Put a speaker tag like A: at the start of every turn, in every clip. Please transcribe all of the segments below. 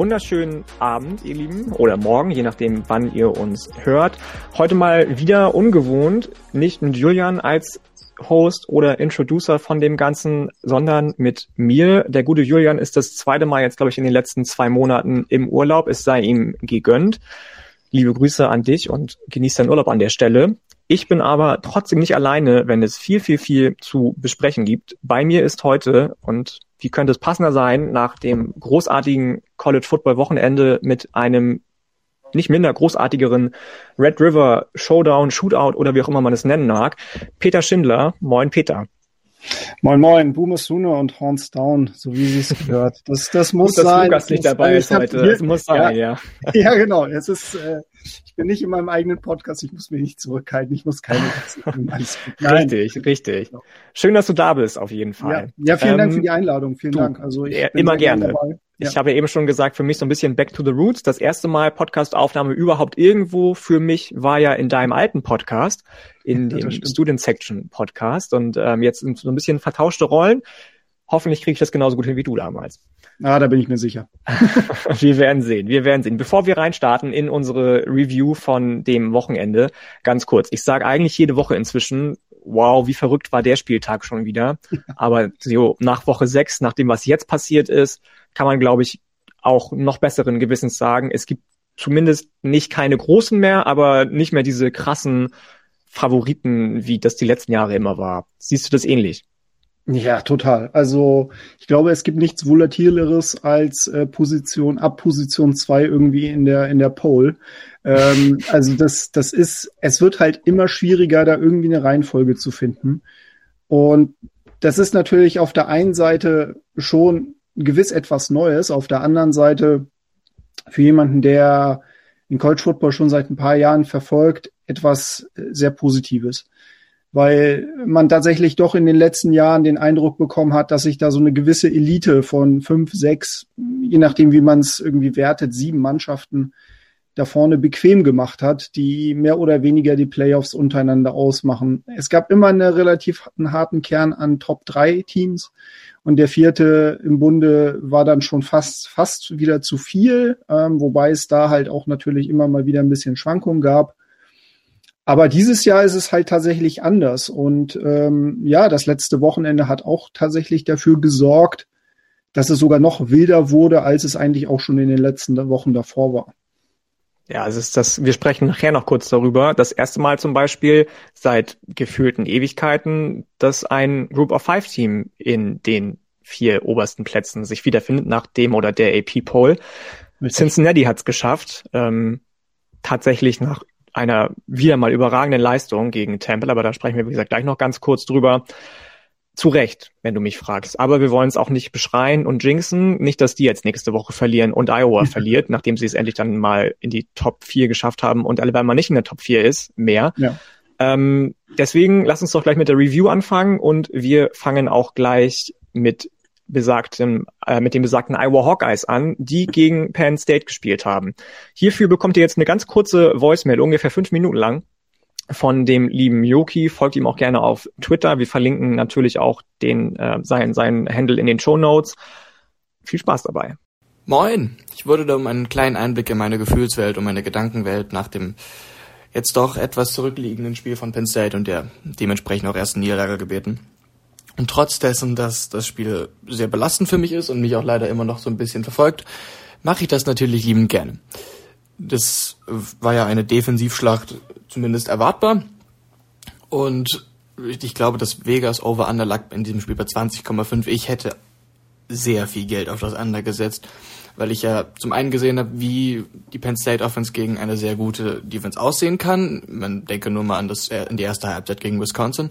A: Wunderschönen Abend, ihr Lieben, oder morgen, je nachdem, wann ihr uns hört. Heute mal wieder ungewohnt, nicht mit Julian als Host oder Introducer von dem Ganzen, sondern mit mir. Der gute Julian ist das zweite Mal jetzt, glaube ich, in den letzten zwei Monaten im Urlaub. Es sei ihm gegönnt. Liebe Grüße an dich und genieß deinen Urlaub an der Stelle. Ich bin aber trotzdem nicht alleine, wenn es viel, viel, viel zu besprechen gibt. Bei mir ist heute, und wie könnte es passender sein, nach dem großartigen College Football Wochenende mit einem nicht minder großartigeren Red River Showdown, Shootout oder wie auch immer man es nennen mag. Peter Schindler. Moin, Peter.
B: Moin Moin, Boomer Sooner und Horns Down, so wie sie es gehört. Das, das muss
A: Gut,
B: dass sein.
A: Lukas nicht dabei ist heute. Es muss sein, ja.
B: Ja, ja genau. Es ist, äh, ich bin nicht in meinem eigenen Podcast, ich muss mich nicht zurückhalten, ich muss keine
A: Richtig, richtig. Genau. Schön, dass du da bist, auf jeden Fall.
B: Ja, ja vielen ähm, Dank für die Einladung. Vielen du, Dank. Also ich
A: ja, immer gerne. Dabei. Ich habe ja eben schon gesagt, für mich so ein bisschen Back to the Roots. Das erste Mal Podcast-Aufnahme überhaupt irgendwo für mich war ja in deinem alten Podcast, in dem Student Section Podcast. Und ähm, jetzt sind so ein bisschen vertauschte Rollen. Hoffentlich kriege ich das genauso gut hin wie du damals.
B: Ah, da bin ich mir sicher.
A: wir werden sehen, wir werden sehen. Bevor wir reinstarten in unsere Review von dem Wochenende, ganz kurz. Ich sage eigentlich jede Woche inzwischen, wow, wie verrückt war der Spieltag schon wieder. Aber so nach Woche sechs, nach dem, was jetzt passiert ist, kann man, glaube ich, auch noch besseren Gewissens sagen, es gibt zumindest nicht keine großen mehr, aber nicht mehr diese krassen Favoriten, wie das die letzten Jahre immer war. Siehst du das ähnlich?
B: Ja, total. Also ich glaube, es gibt nichts Volatileres als äh, Position ab Position zwei irgendwie in der in der Pole. Ähm, also das das ist, es wird halt immer schwieriger, da irgendwie eine Reihenfolge zu finden. Und das ist natürlich auf der einen Seite schon gewiss etwas Neues. Auf der anderen Seite für jemanden, der den College Football schon seit ein paar Jahren verfolgt, etwas äh, sehr Positives. Weil man tatsächlich doch in den letzten Jahren den Eindruck bekommen hat, dass sich da so eine gewisse Elite von fünf, sechs, je nachdem wie man es irgendwie wertet, sieben Mannschaften da vorne bequem gemacht hat, die mehr oder weniger die Playoffs untereinander ausmachen. Es gab immer einen relativ harten Kern an Top 3 Teams und der vierte im Bunde war dann schon fast, fast wieder zu viel, ähm, wobei es da halt auch natürlich immer mal wieder ein bisschen Schwankungen gab. Aber dieses Jahr ist es halt tatsächlich anders. Und ähm, ja, das letzte Wochenende hat auch tatsächlich dafür gesorgt, dass es sogar noch wilder wurde, als es eigentlich auch schon in den letzten Wochen davor war.
A: Ja, es ist das, wir sprechen nachher noch kurz darüber. Das erste Mal zum Beispiel seit gefühlten Ewigkeiten, dass ein Group of Five Team in den vier obersten Plätzen sich wiederfindet nach dem oder der AP Poll. Cincinnati hat es geschafft, ähm, tatsächlich nach einer wieder mal überragenden Leistung gegen Temple, aber da sprechen wir, wie gesagt, gleich noch ganz kurz drüber. Zu Recht, wenn du mich fragst. Aber wir wollen es auch nicht beschreien und jinxen. Nicht, dass die jetzt nächste Woche verlieren und Iowa verliert, nachdem sie es endlich dann mal in die Top 4 geschafft haben und Alabama nicht in der Top 4 ist, mehr. Ja. Ähm, deswegen lass uns doch gleich mit der Review anfangen und wir fangen auch gleich mit besagtem, äh, mit den besagten Iowa Hawkeyes an, die gegen Penn State gespielt haben. Hierfür bekommt ihr jetzt eine ganz kurze Voicemail, ungefähr fünf Minuten lang von dem lieben Yoki. Folgt ihm auch gerne auf Twitter. Wir verlinken natürlich auch den, äh, sein, sein Handle in den Show Notes. Viel Spaß dabei.
C: Moin! Ich wurde da um einen kleinen Einblick in meine Gefühlswelt und meine Gedankenwelt nach dem jetzt doch etwas zurückliegenden Spiel von Penn State und der dementsprechend auch ersten Niederlage gebeten. Und trotz dessen, dass das Spiel sehr belastend für mich ist und mich auch leider immer noch so ein bisschen verfolgt, mache ich das natürlich liebend gerne. Das war ja eine Defensivschlacht zumindest erwartbar. Und ich glaube, dass Vegas Over-Under lag in diesem Spiel bei 20,5. Ich hätte sehr viel Geld auf das Under gesetzt, weil ich ja zum einen gesehen habe, wie die Penn State Offense gegen eine sehr gute Defense aussehen kann. Man denke nur mal an das in die erste Halbzeit gegen Wisconsin.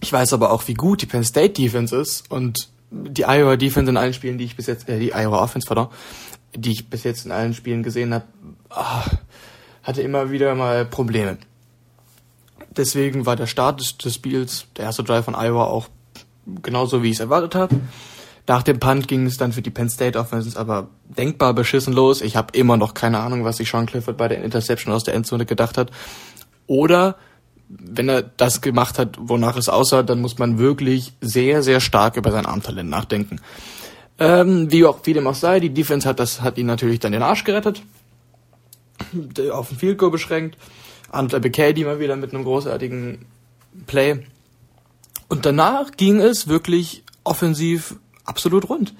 C: Ich weiß aber auch, wie gut die Penn State Defense ist und die Iowa Defense in allen Spielen, die ich bis jetzt, äh, die Iowa Offense, pardon, die ich bis jetzt in allen Spielen gesehen habe, oh, hatte immer wieder mal Probleme. Deswegen war der Start des, des Spiels, der erste Drive von Iowa auch genauso, wie ich es erwartet habe. Nach dem Punt ging es dann für die Penn State Offense aber denkbar beschissen los. Ich habe immer noch keine Ahnung, was sich Sean Clifford bei der Interception aus der Endzone gedacht hat. Oder wenn er das gemacht hat, wonach es aussah, dann muss man wirklich sehr, sehr stark über sein Armtalent nachdenken. Ähm, wie auch wie dem auch sei, die Defense hat das hat ihn natürlich dann den Arsch gerettet, auf den Field Goal beschränkt. Antler die mal wieder mit einem großartigen Play. Und danach ging es wirklich offensiv absolut rund.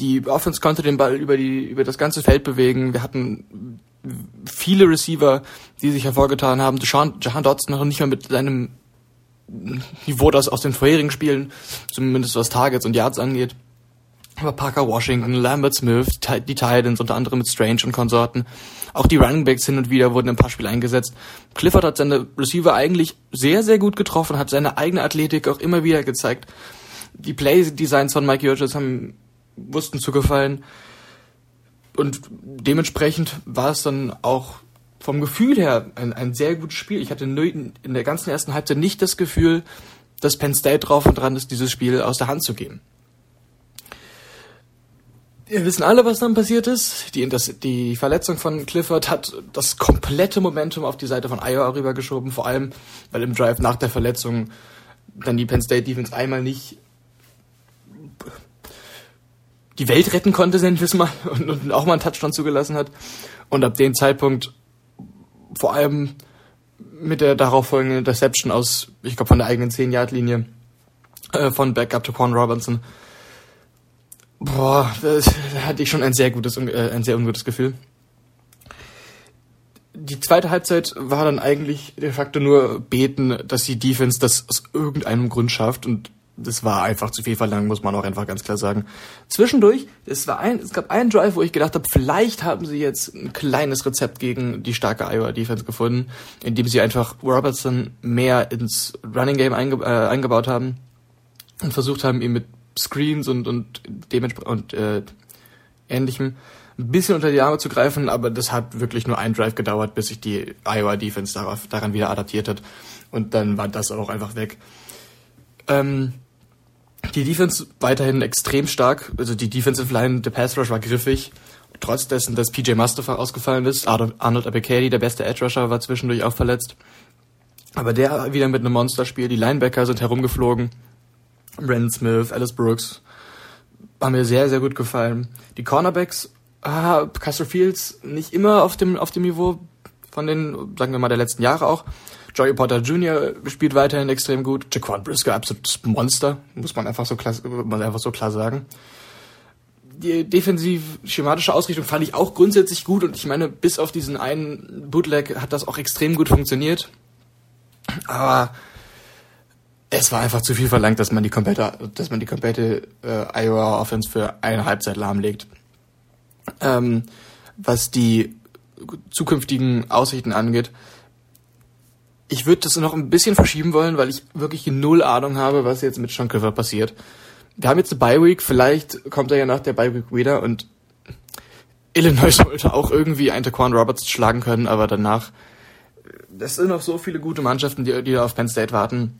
C: Die Offense konnte den Ball über die über das ganze Feld bewegen. Wir hatten viele Receiver, die sich hervorgetan haben. Jahan, Jahan Dotson noch nicht mal mit seinem Niveau, das aus den vorherigen Spielen, zumindest was Targets und Yards angeht. Aber Parker Washington, Lambert Smith, die Titans, unter anderem mit Strange und Konsorten. Auch die Running Backs hin und wieder wurden ein paar Spiele eingesetzt. Clifford hat seine Receiver eigentlich sehr, sehr gut getroffen, hat seine eigene Athletik auch immer wieder gezeigt. Die Play-Designs von Mike Jurges haben, wussten zu gefallen. Und dementsprechend war es dann auch vom Gefühl her ein, ein sehr gutes Spiel. Ich hatte in der ganzen ersten Halbzeit nicht das Gefühl, dass Penn State drauf und dran ist, dieses Spiel aus der Hand zu geben. Wir wissen alle, was dann passiert ist. Die, das, die Verletzung von Clifford hat das komplette Momentum auf die Seite von Iowa rübergeschoben, vor allem, weil im Drive nach der Verletzung dann die Penn State Defense einmal nicht die Welt retten konnte, nennen wir es mal, und, und auch mal einen Touchdown zugelassen hat. Und ab dem Zeitpunkt, vor allem mit der darauffolgenden Interception aus, ich glaube, von der eigenen 10-Yard-Linie äh, von Backup to Quan Robinson, Boah, da hatte ich schon ein sehr gutes, äh, ein sehr ungutes Gefühl. Die zweite Halbzeit war dann eigentlich de facto nur beten, dass die Defense das aus irgendeinem Grund schafft und das war einfach zu viel verlangen, muss man auch einfach ganz klar sagen. Zwischendurch, es war ein, es gab einen Drive, wo ich gedacht habe, vielleicht haben sie jetzt ein kleines Rezept gegen die starke Iowa Defense gefunden, indem sie einfach Robertson mehr ins Running Game einge äh, eingebaut haben und versucht haben, ihn mit Screens und, und und äh, ähnlichem ein bisschen unter die Arme zu greifen, aber das hat wirklich nur ein Drive gedauert, bis sich die Iowa Defense darauf, daran wieder adaptiert hat. Und dann war das auch einfach weg. Ähm, die Defense weiterhin extrem stark. Also die Defensive Line, der Pass Rush war griffig. Trotz dessen, dass PJ Mustafa ausgefallen ist. Arnold Abekadi, der beste Edge Rusher, war zwischendurch auch verletzt. Aber der wieder mit einem Monsterspiel. Die Linebacker sind herumgeflogen. Brandon Smith, Alice Brooks haben mir sehr, sehr gut gefallen. Die Cornerbacks, ah, Castro Fields nicht immer auf dem, auf dem Niveau von den, sagen wir mal, der letzten Jahre auch. Joey Potter Jr. spielt weiterhin extrem gut. Jaquan Brisker, absolutes Monster, muss man einfach so klar, muss einfach so klar sagen. Die defensiv-schematische Ausrichtung fand ich auch grundsätzlich gut und ich meine, bis auf diesen einen Bootleg hat das auch extrem gut funktioniert. Aber es war einfach zu viel verlangt, dass man die komplette, dass man die komplette äh, Iowa Offense für eine Halbzeit lahmlegt. Ähm, was die zukünftigen Aussichten angeht, ich würde das noch ein bisschen verschieben wollen, weil ich wirklich null Ahnung habe, was jetzt mit Sean Clifford passiert. Wir haben jetzt eine Bye Week, vielleicht kommt er ja nach der Bye Week wieder und Illinois sollte auch irgendwie einen Taquan Roberts schlagen können, aber danach, das sind noch so viele gute Mannschaften, die, die auf Penn State warten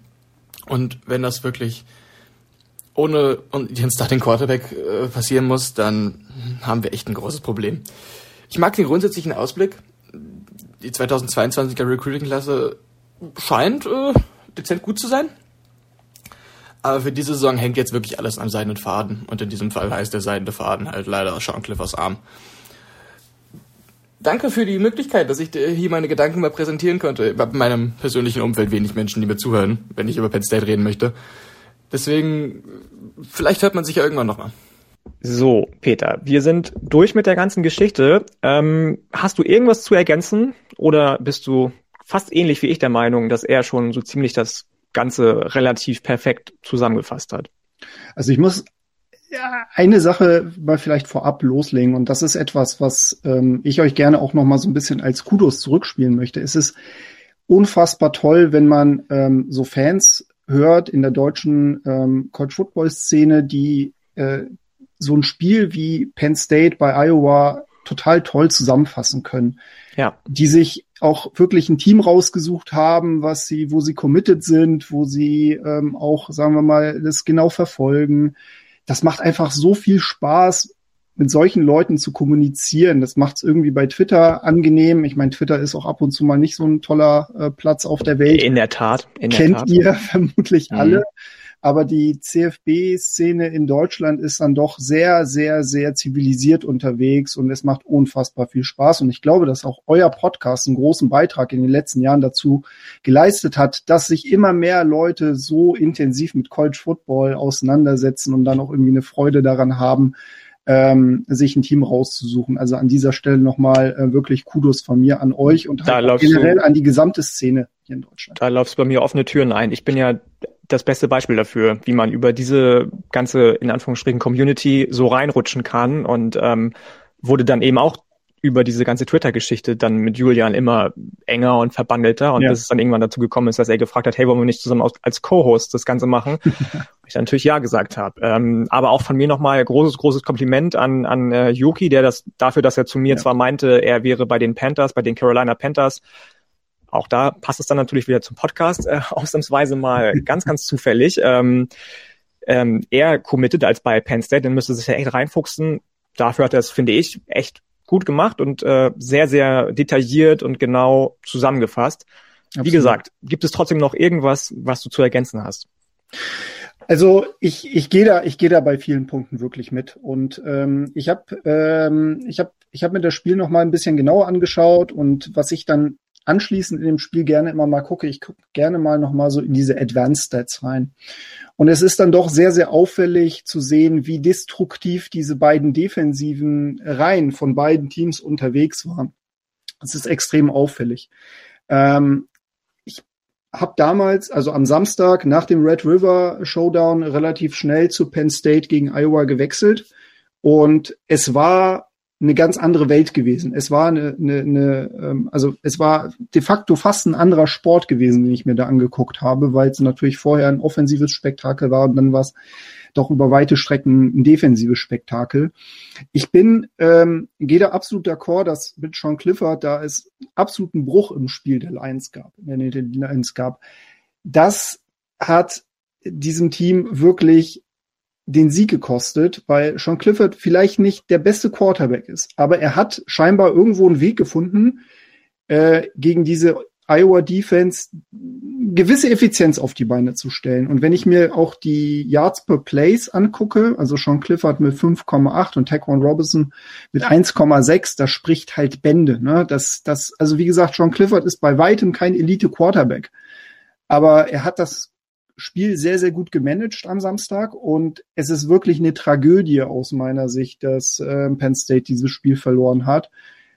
C: und wenn das wirklich ohne den Starting Quarterback äh, passieren muss, dann haben wir echt ein großes Problem. Ich mag den grundsätzlichen Ausblick. Die 2022er Recruiting-Klasse scheint äh, dezent gut zu sein. Aber für diese Saison hängt jetzt wirklich alles am seidenen Faden. Und in diesem Fall heißt der seidene Faden halt leider Sean Cliffers Arm. Danke für die Möglichkeit, dass ich hier meine Gedanken mal präsentieren konnte. Bei meinem persönlichen Umfeld wenig Menschen, die mir zuhören, wenn ich über Penn State reden möchte. Deswegen, vielleicht hört man sich ja irgendwann nochmal.
A: So, Peter, wir sind durch mit der ganzen Geschichte. Ähm, hast du irgendwas zu ergänzen oder bist du fast ähnlich wie ich der Meinung, dass er schon so ziemlich das Ganze relativ perfekt zusammengefasst hat?
B: Also ich muss ja, eine Sache mal vielleicht vorab loslegen und das ist etwas, was ähm, ich euch gerne auch noch mal so ein bisschen als Kudos zurückspielen möchte. Es ist unfassbar toll, wenn man ähm, so Fans hört in der deutschen ähm, College Football Szene, die äh, so ein Spiel wie Penn State bei Iowa total toll zusammenfassen können. Ja. Die sich auch wirklich ein Team rausgesucht haben, was sie, wo sie committed sind, wo sie ähm, auch, sagen wir mal, das genau verfolgen das macht einfach so viel Spaß, mit solchen Leuten zu kommunizieren. Das macht es irgendwie bei Twitter angenehm. Ich meine, Twitter ist auch ab und zu mal nicht so ein toller äh, Platz auf der Welt.
A: In der Tat. In
B: Kennt
A: der Tat.
B: ihr vermutlich mhm. Aber die CFB-Szene in Deutschland ist dann doch sehr, sehr, sehr zivilisiert unterwegs und es macht unfassbar viel Spaß. Und ich glaube, dass auch euer Podcast einen großen Beitrag in den letzten Jahren dazu geleistet hat, dass sich immer mehr Leute so intensiv mit College Football auseinandersetzen und dann auch irgendwie eine Freude daran haben, ähm, sich ein Team rauszusuchen. Also an dieser Stelle nochmal äh, wirklich Kudos von mir an euch und halt generell du, an die gesamte Szene hier in Deutschland.
A: Da läufst du bei mir offene Türen ein. Ich bin ja das beste Beispiel dafür, wie man über diese ganze, in Anführungsstrichen, Community so reinrutschen kann und ähm, wurde dann eben auch über diese ganze Twitter-Geschichte dann mit Julian immer enger und verbandelter und ja. bis es dann irgendwann dazu gekommen ist, dass er gefragt hat, hey, wollen wir nicht zusammen als Co-Host das Ganze machen? ich dann natürlich ja gesagt habe. Ähm, aber auch von mir nochmal großes, großes Kompliment an, an äh, Yuki, der das dafür, dass er zu mir ja. zwar meinte, er wäre bei den Panthers, bei den Carolina Panthers, auch da passt es dann natürlich wieder zum Podcast, äh, ausnahmsweise mal ganz, ganz zufällig. Ähm, ähm, er committed als bei Penn State, dann müsste sich ja echt reinfuchsen. Dafür hat er es, finde ich, echt gut gemacht und äh, sehr, sehr detailliert und genau zusammengefasst. Absolut. Wie gesagt, gibt es trotzdem noch irgendwas, was du zu ergänzen hast?
B: Also ich, ich gehe da ich gehe da bei vielen Punkten wirklich mit und ähm, ich habe ähm, ich habe ich habe mir das Spiel noch mal ein bisschen genauer angeschaut und was ich dann anschließend in dem Spiel gerne immer mal gucke, ich gucke gerne mal noch mal so in diese Advanced Stats rein und es ist dann doch sehr, sehr auffällig zu sehen, wie destruktiv diese beiden defensiven Reihen von beiden Teams unterwegs waren. Das ist extrem auffällig. Ähm, ich habe damals, also am Samstag nach dem Red River Showdown, relativ schnell zu Penn State gegen Iowa gewechselt. Und es war eine ganz andere Welt gewesen. Es war eine, eine, eine ähm, also es war de facto fast ein anderer Sport gewesen, den ich mir da angeguckt habe, weil es natürlich vorher ein offensives Spektakel war und dann war es doch über weite Strecken ein defensives Spektakel. Ich bin, ähm, gehe da absolut d'accord, dass mit Sean Clifford da es absoluten Bruch im Spiel der Lions gab, der Lions gab. Das hat diesem Team wirklich den Sieg gekostet, weil Sean Clifford vielleicht nicht der beste Quarterback ist, aber er hat scheinbar irgendwo einen Weg gefunden, äh, gegen diese Iowa Defense gewisse Effizienz auf die Beine zu stellen. Und wenn ich mir auch die Yards per Plays angucke, also Sean Clifford mit 5,8 und Taquan Robinson mit 1,6, das spricht halt Bände. Ne? Das, das, also wie gesagt, Sean Clifford ist bei weitem kein Elite Quarterback. Aber er hat das Spiel sehr, sehr gut gemanagt am Samstag und es ist wirklich eine Tragödie aus meiner Sicht, dass äh, Penn State dieses Spiel verloren hat,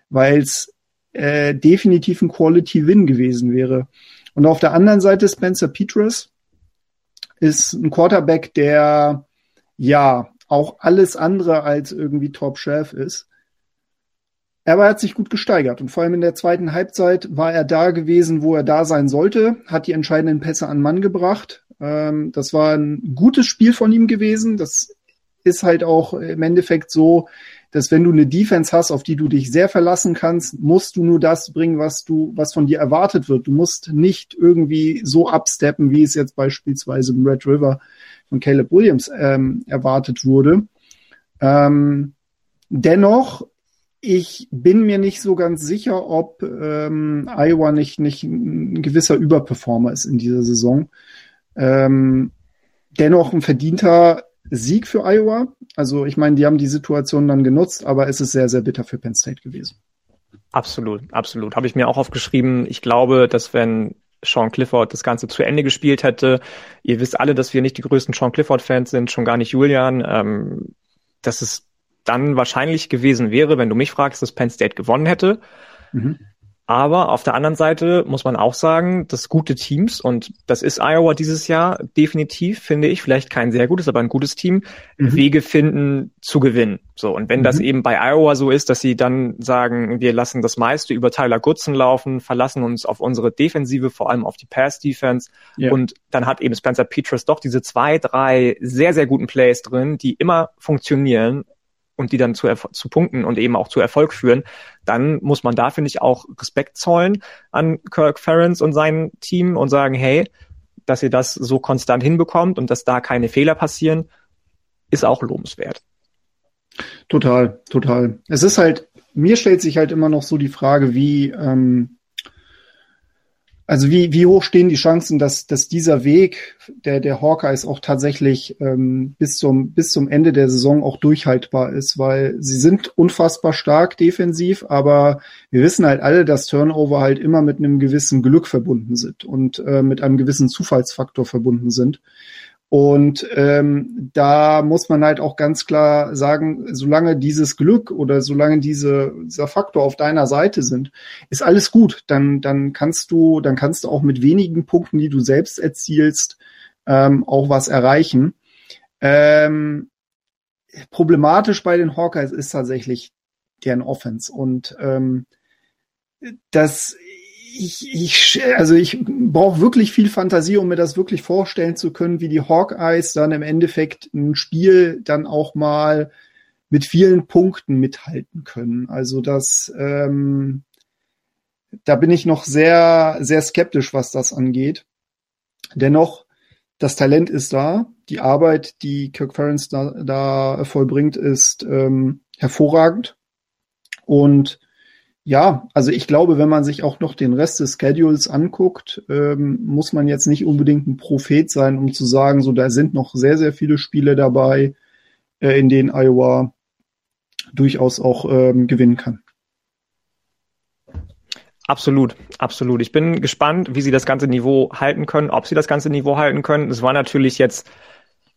B: weil es äh, definitiv ein Quality Win gewesen wäre. Und auf der anderen Seite Spencer Petras ist ein Quarterback, der ja auch alles andere als irgendwie Top Chef ist. Aber er hat sich gut gesteigert und vor allem in der zweiten Halbzeit war er da gewesen, wo er da sein sollte, hat die entscheidenden Pässe an Mann gebracht, ähm, das war ein gutes Spiel von ihm gewesen. Das ist halt auch im Endeffekt so, dass wenn du eine Defense hast, auf die du dich sehr verlassen kannst, musst du nur das bringen, was du, was von dir erwartet wird. Du musst nicht irgendwie so absteppen, wie es jetzt beispielsweise im Red River von Caleb Williams ähm, erwartet wurde. Ähm, dennoch, ich bin mir nicht so ganz sicher, ob ähm, Iowa nicht, nicht ein gewisser Überperformer ist in dieser Saison. Ähm, dennoch ein verdienter Sieg für Iowa. Also ich meine, die haben die Situation dann genutzt, aber es ist sehr, sehr bitter für Penn State gewesen.
A: Absolut, absolut. Habe ich mir auch aufgeschrieben. Ich glaube, dass wenn Sean Clifford das Ganze zu Ende gespielt hätte, ihr wisst alle, dass wir nicht die größten Sean Clifford-Fans sind, schon gar nicht Julian, ähm, dass es dann wahrscheinlich gewesen wäre, wenn du mich fragst, dass Penn State gewonnen hätte. Mhm. Aber auf der anderen Seite muss man auch sagen, dass gute Teams, und das ist Iowa dieses Jahr definitiv, finde ich, vielleicht kein sehr gutes, aber ein gutes Team, mhm. Wege finden zu gewinnen. So, und wenn mhm. das eben bei Iowa so ist, dass sie dann sagen, wir lassen das meiste über Tyler Goodson laufen, verlassen uns auf unsere Defensive, vor allem auf die Pass-Defense, ja. und dann hat eben Spencer Petras doch diese zwei, drei sehr, sehr guten Plays drin, die immer funktionieren, und die dann zu, zu Punkten und eben auch zu Erfolg führen, dann muss man da, finde ich, auch Respekt zollen an Kirk Ferentz und sein Team und sagen, hey, dass ihr das so konstant hinbekommt und dass da keine Fehler passieren, ist auch lobenswert.
B: Total, total. Es ist halt, mir stellt sich halt immer noch so die Frage, wie, ähm, Also wie, wie hoch stehen die Chancen, dass, dass dieser Weg der, der Hawkeyes auch tatsächlich ähm, bis, zum, bis zum Ende der Saison auch durchhaltbar ist? Weil sie sind unfassbar stark defensiv, aber wir wissen halt alle, dass Turnover halt immer mit einem gewissen Glück verbunden sind und äh, mit einem gewissen Zufallsfaktor verbunden sind. Und ähm, da muss man halt auch ganz klar sagen, solange dieses Glück oder solange diese, dieser Faktor auf deiner Seite sind, ist alles gut. Dann, dann kannst du, dann kannst du auch mit wenigen Punkten, die du selbst erzielst, ähm, auch was erreichen. Ähm, problematisch bei den Hawkeyes ist tatsächlich deren Offense und ähm, das ich, ich, also ich brauche wirklich viel Fantasie, um mir das wirklich vorstellen zu können, wie die Hawkeyes dann im Endeffekt ein Spiel dann auch mal mit vielen Punkten mithalten können. Also das, ähm, da bin ich noch sehr, sehr skeptisch, was das angeht. Dennoch, das Talent ist da. Die Arbeit, die Kirk Ferentz da, da vollbringt, ist ähm, hervorragend. Und ja, also ich glaube, wenn man sich auch noch den Rest des Schedules anguckt, ähm, muss man jetzt nicht unbedingt ein Prophet sein, um zu sagen, so da sind noch sehr, sehr viele Spiele dabei, äh, in denen Iowa durchaus auch ähm, gewinnen kann.
A: Absolut, absolut. Ich bin gespannt, wie sie das ganze Niveau halten können, ob sie das ganze Niveau halten können. Es war natürlich jetzt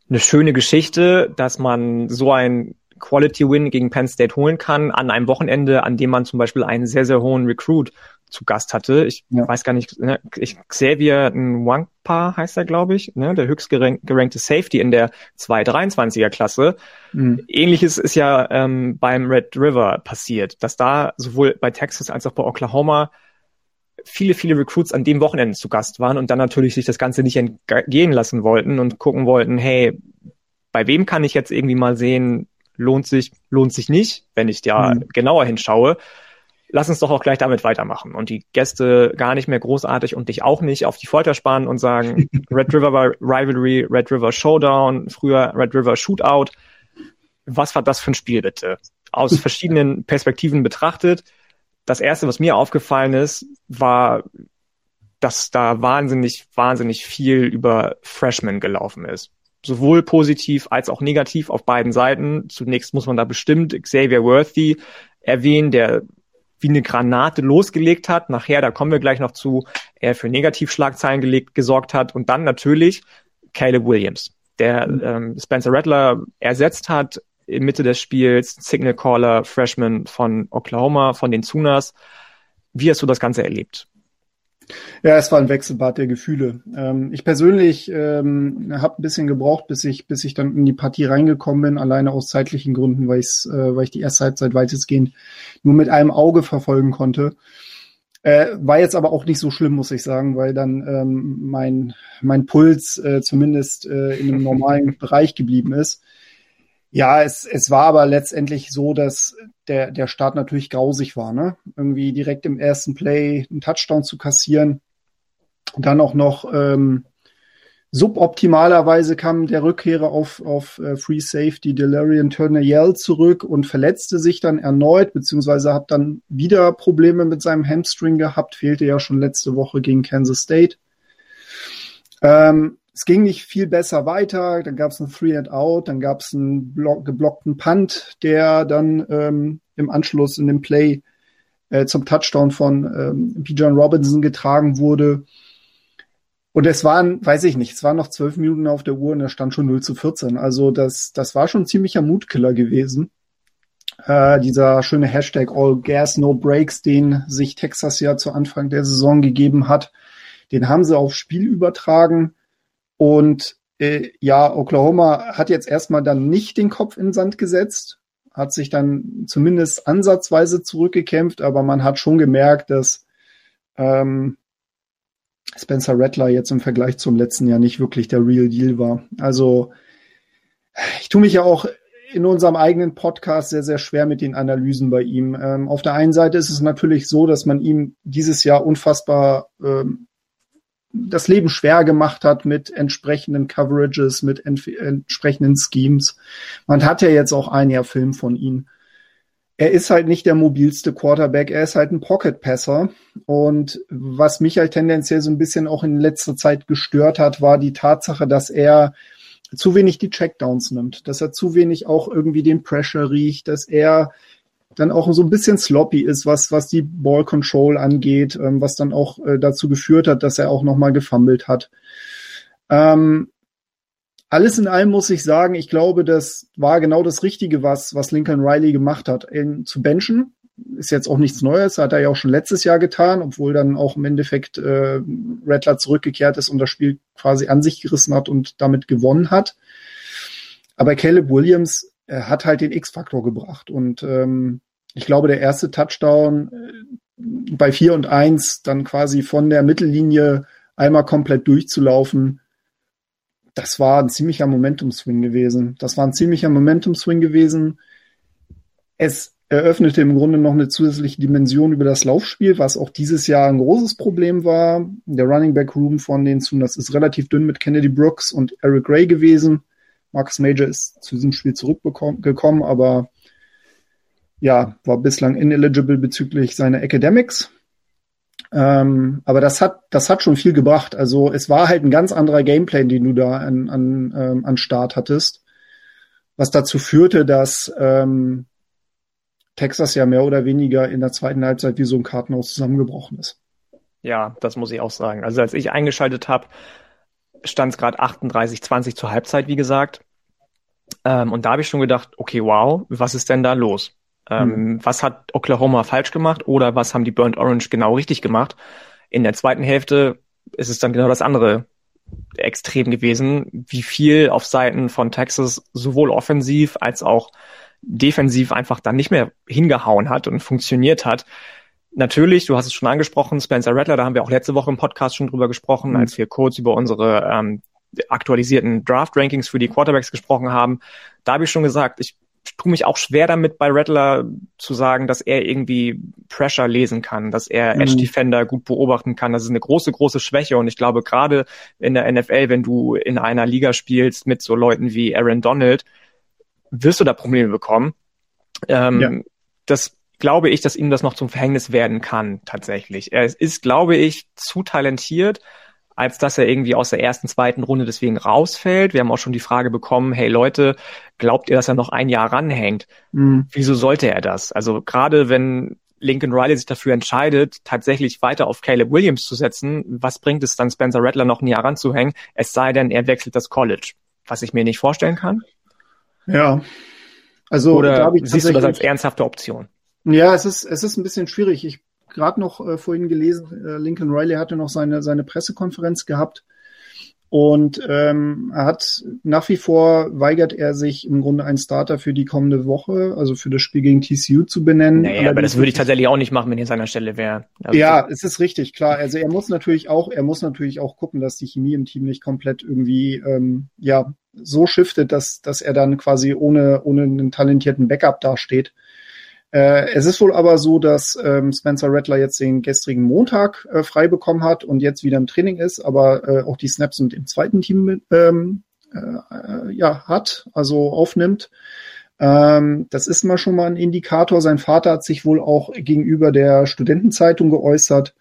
A: eine schöne Geschichte, dass man so ein Quality Win gegen Penn State holen kann an einem Wochenende, an dem man zum Beispiel einen sehr, sehr hohen Recruit zu Gast hatte. Ich ja. weiß gar nicht, ne, ich, Xavier Nwangpa heißt er, glaube ich, ne, der höchst gerankte Safety in der 223er Klasse. Mhm. Ähnliches ist ja ähm, beim Red River passiert, dass da sowohl bei Texas als auch bei Oklahoma viele, viele Recruits an dem Wochenende zu Gast waren und dann natürlich sich das Ganze nicht entgehen lassen wollten und gucken wollten, hey, bei wem kann ich jetzt irgendwie mal sehen, lohnt sich, lohnt sich nicht, wenn ich da mhm. genauer hinschaue. Lass uns doch auch gleich damit weitermachen und die Gäste gar nicht mehr großartig und dich auch nicht auf die Folter spannen und sagen, Red River Rivalry, Red River Showdown, früher Red River Shootout. Was war das für ein Spiel bitte? Aus verschiedenen Perspektiven betrachtet. Das erste, was mir aufgefallen ist, war, dass da wahnsinnig, wahnsinnig viel über Freshmen gelaufen ist sowohl positiv als auch negativ auf beiden Seiten. Zunächst muss man da bestimmt Xavier Worthy erwähnen, der wie eine Granate losgelegt hat. Nachher, da kommen wir gleich noch zu, er für Negativschlagzeilen gelegt, gesorgt hat. Und dann natürlich Caleb Williams, der ähm, Spencer Rattler ersetzt hat in Mitte des Spiels, Signal Caller, Freshman von Oklahoma, von den Sooners. Wie hast du das Ganze erlebt?
B: Ja, es war ein Wechselbad der Gefühle. Ähm, ich persönlich ähm, habe ein bisschen gebraucht, bis ich, bis ich dann in die Partie reingekommen bin, alleine aus zeitlichen Gründen, weil, ich's, äh, weil ich die erste Halbzeit weitestgehend nur mit einem Auge verfolgen konnte. Äh, war jetzt aber auch nicht so schlimm, muss ich sagen, weil dann ähm, mein, mein Puls äh, zumindest äh, in einem normalen Bereich geblieben ist. Ja, es, es war aber letztendlich so, dass der, der Start natürlich grausig war, ne? Irgendwie direkt im ersten Play einen Touchdown zu kassieren. Und dann auch noch ähm, suboptimalerweise kam der Rückkehrer auf, auf äh, Free Safety Delarian Turner Yell zurück und verletzte sich dann erneut, beziehungsweise hat dann wieder Probleme mit seinem Hamstring gehabt, fehlte ja schon letzte Woche gegen Kansas State. Ähm, es ging nicht viel besser weiter. Dann gab es ein Three and Out, dann gab es einen block, geblockten Punt, der dann ähm, im Anschluss in dem Play äh, zum Touchdown von ähm, P. John Robinson getragen wurde. Und es waren, weiß ich nicht, es waren noch zwölf Minuten auf der Uhr und da stand schon 0 zu 14. Also das, das war schon ein ziemlicher Mutkiller gewesen. Äh, dieser schöne Hashtag All Gas No Breaks, den sich Texas ja zu Anfang der Saison gegeben hat, den haben sie aufs Spiel übertragen. Und äh, ja, Oklahoma hat jetzt erstmal dann nicht den Kopf in den Sand gesetzt, hat sich dann zumindest ansatzweise zurückgekämpft, aber man hat schon gemerkt, dass ähm, Spencer Rattler jetzt im Vergleich zum letzten Jahr nicht wirklich der Real Deal war. Also ich tue mich ja auch in unserem eigenen Podcast sehr, sehr schwer mit den Analysen bei ihm. Ähm, auf der einen Seite ist es natürlich so, dass man ihm dieses Jahr unfassbar ähm, das Leben schwer gemacht hat mit entsprechenden Coverages, mit entsprechenden Schemes. Man hat ja jetzt auch ein Jahr Film von ihm. er ist halt nicht der mobilste Quarterback, er ist halt ein Pocket-Passer. Und was mich halt tendenziell so ein bisschen auch in letzter Zeit gestört hat, war die Tatsache, dass er zu wenig die Checkdowns nimmt, dass er zu wenig auch irgendwie den Pressure riecht, dass er dann auch so ein bisschen sloppy ist, was, was die Ball Control angeht, ähm, was dann auch äh, dazu geführt hat, dass er auch nochmal gefummelt hat. Ähm, alles in allem muss ich sagen, ich glaube, das war genau das Richtige, was, was Lincoln Riley gemacht hat. In, zu benchen ist jetzt auch nichts Neues, hat er ja auch schon letztes Jahr getan, obwohl dann auch im Endeffekt äh, Rattler zurückgekehrt ist und das Spiel quasi an sich gerissen hat und damit gewonnen hat. Aber Caleb Williams äh, hat halt den X-Faktor gebracht und ähm, ich glaube, der erste Touchdown äh, bei 4 und 1 dann quasi von der Mittellinie einmal komplett durchzulaufen, das war ein ziemlicher Momentum-Swing gewesen. Das war ein ziemlicher Momentum-Swing gewesen. Es eröffnete im Grunde noch eine zusätzliche Dimension über das Laufspiel, was auch dieses Jahr ein großes Problem war. Der Running Back Room von den das ist relativ dünn mit Kennedy Brooks und Eric Ray gewesen. Marcus Major ist zu diesem Spiel zurückgekommen, aber ja, war bislang ineligible bezüglich seiner Academics. Ähm, aber das hat, das hat schon viel gebracht. Also es war halt ein ganz anderer Gameplay, den du da an, an, ähm, an Start hattest, was dazu führte, dass ähm, Texas ja mehr oder weniger in der zweiten Halbzeit wie so ein Kartenhaus zusammengebrochen ist.
A: Ja, das muss ich auch sagen. Also als ich eingeschaltet habe, stand es gerade 38-20 zur Halbzeit, wie gesagt. Ähm, und da habe ich schon gedacht, okay, wow, was ist denn da los? Ähm, hm. Was hat Oklahoma falsch gemacht oder was haben die Burnt Orange genau richtig gemacht? In der zweiten Hälfte ist es dann genau das andere extrem gewesen, wie viel auf Seiten von Texas sowohl offensiv als auch defensiv einfach dann nicht mehr hingehauen hat und funktioniert hat. Natürlich, du hast es schon angesprochen, Spencer Rattler, da haben wir auch letzte Woche im Podcast schon drüber gesprochen, mhm. als wir kurz über unsere ähm, aktualisierten Draft-Rankings für die Quarterbacks gesprochen haben. Da habe ich schon gesagt, ich tue mich auch schwer damit bei Rattler zu sagen, dass er irgendwie Pressure lesen kann, dass er mhm. Edge Defender gut beobachten kann. Das ist eine große, große Schwäche. Und ich glaube, gerade in der NFL, wenn du in einer Liga spielst mit so Leuten wie Aaron Donald, wirst du da Probleme bekommen. Ähm, ja. Das glaube ich, dass ihm das noch zum Verhängnis werden kann, tatsächlich. Er ist, glaube ich, zu talentiert, als dass er irgendwie aus der ersten, zweiten Runde deswegen rausfällt. Wir haben auch schon die Frage bekommen, hey Leute, glaubt ihr, dass er noch ein Jahr ranhängt? Mhm. Wieso sollte er das? Also gerade wenn Lincoln Riley sich dafür entscheidet, tatsächlich weiter auf Caleb Williams zu setzen, was bringt es dann Spencer Rattler noch ein Jahr ranzuhängen? Es sei denn, er wechselt das College, was ich mir nicht vorstellen kann.
B: Ja. Also
A: Oder siehst du das als ernsthafte Option?
B: Ja, es ist, es ist ein bisschen schwierig. Ich gerade noch äh, vorhin gelesen, äh, Lincoln Riley hatte noch seine, seine Pressekonferenz gehabt und ähm, er hat nach wie vor weigert er sich im Grunde einen Starter für die kommende Woche, also für das Spiel gegen TCU zu benennen.
A: Naja, aber das würde ich tatsächlich auch nicht machen, wenn ich an seiner Stelle wäre.
B: Also ja, es ist richtig, klar. Also er muss natürlich auch, er muss natürlich auch gucken, dass die Chemie im Team nicht komplett irgendwie ähm, ja so shiftet, dass, dass er dann quasi ohne, ohne einen talentierten Backup dasteht. Äh, es ist wohl aber so, dass ähm, Spencer Rattler jetzt den gestrigen Montag äh, frei bekommen hat und jetzt wieder im Training ist, aber äh, auch die Snaps mit dem zweiten Team ähm, äh, ja, hat, also aufnimmt. Ähm, das ist mal schon mal ein Indikator. Sein Vater hat sich wohl auch gegenüber der Studentenzeitung geäußert,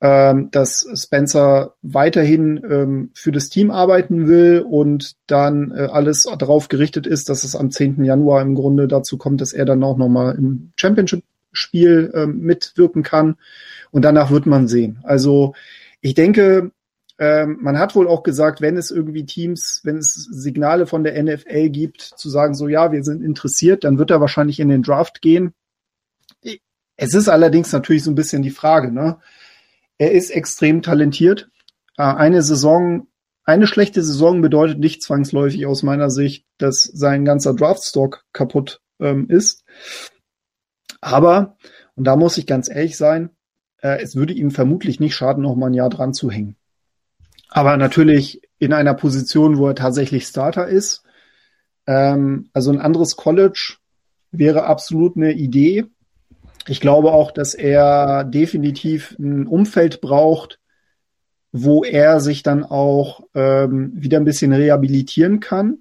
B: ähm, dass Spencer weiterhin ähm, für das Team arbeiten will und dann äh, alles darauf gerichtet ist, dass es am 10. Januar im Grunde dazu kommt, dass er dann auch nochmal im Championship-Spiel äh, mitwirken kann. Und danach wird man sehen. Also ich denke, ähm, man hat wohl auch gesagt, wenn es irgendwie Teams, wenn es Signale von der NFL gibt, zu sagen, so ja, wir sind interessiert, dann wird er wahrscheinlich in den Draft gehen. Es ist allerdings natürlich so ein bisschen die Frage, ne? Er ist extrem talentiert. Äh, eine Saison, eine schlechte Saison bedeutet nicht zwangsläufig aus meiner Sicht, dass sein ganzer Draftstock kaputt ähm, ist. Aber, und da muss ich ganz ehrlich sein, äh, es würde ihm vermutlich nicht schaden, noch mal ein Jahr dran zu hängen. Aber natürlich in einer Position, wo er tatsächlich Starter ist. Ähm, also ein anderes College wäre absolut eine Idee. Ich glaube auch, dass er definitiv ein Umfeld braucht, wo er sich dann auch ähm, wieder ein bisschen rehabilitieren kann.